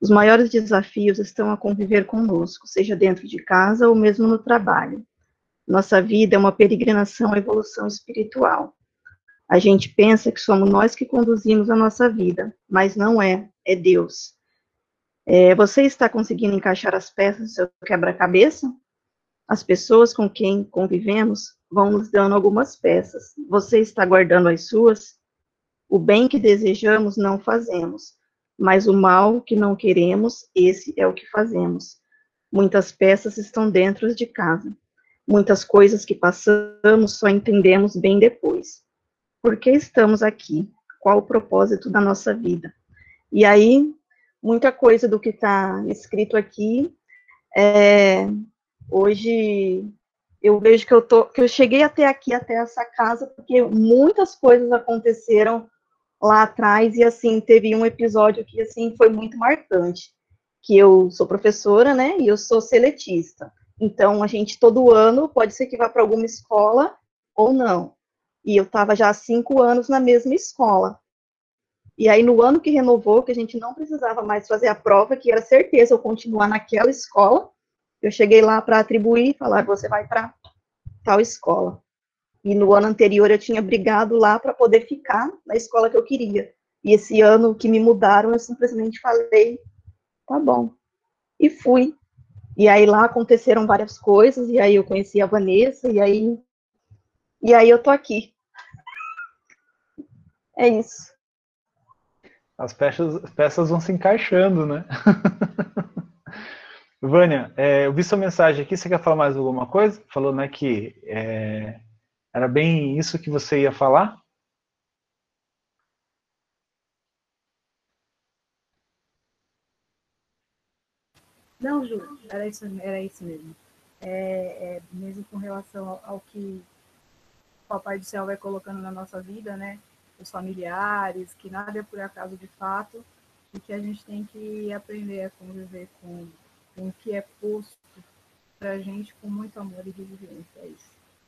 Os maiores desafios estão a conviver conosco, seja dentro de casa ou mesmo no trabalho. Nossa vida é uma peregrinação à evolução espiritual. A gente pensa que somos nós que conduzimos a nossa vida, mas não é, é Deus. É, você está conseguindo encaixar as peças do seu quebra-cabeça? As pessoas com quem convivemos vão nos dando algumas peças. Você está guardando as suas? O bem que desejamos não fazemos. mas o mal que não queremos, esse é o que fazemos. Muitas peças estão dentro de casa. Muitas coisas que passamos só entendemos bem depois. Por que estamos aqui? Qual o propósito da nossa vida? E aí, muita coisa do que está escrito aqui, é, hoje eu vejo que eu, tô, que eu cheguei até aqui, até essa casa, porque muitas coisas aconteceram lá atrás, e assim, teve um episódio que assim foi muito marcante, que eu sou professora, né, e eu sou seletista. Então, a gente todo ano pode ser que vá para alguma escola ou não. E eu estava já há cinco anos na mesma escola. E aí, no ano que renovou, que a gente não precisava mais fazer a prova, que era certeza eu continuar naquela escola, eu cheguei lá para atribuir e falar: você vai para tal escola. E no ano anterior eu tinha brigado lá para poder ficar na escola que eu queria. E esse ano que me mudaram, eu simplesmente falei: tá bom. E fui. E aí lá aconteceram várias coisas, e aí eu conheci a Vanessa, e aí. E aí eu tô aqui. É isso. As peças, peças vão se encaixando, né? Vânia, é, eu vi sua mensagem aqui, você quer falar mais alguma coisa? Falou, né, que é, era bem isso que você ia falar? Não, Ju, era isso, era isso mesmo. É, é, mesmo com relação ao, ao, que o Papai do Céu vai colocando na nossa vida, né? Os familiares, que nada é por acaso de fato, e que a gente tem que aprender a conviver com com o que é posto para a gente com muito amor e diligência. É isso.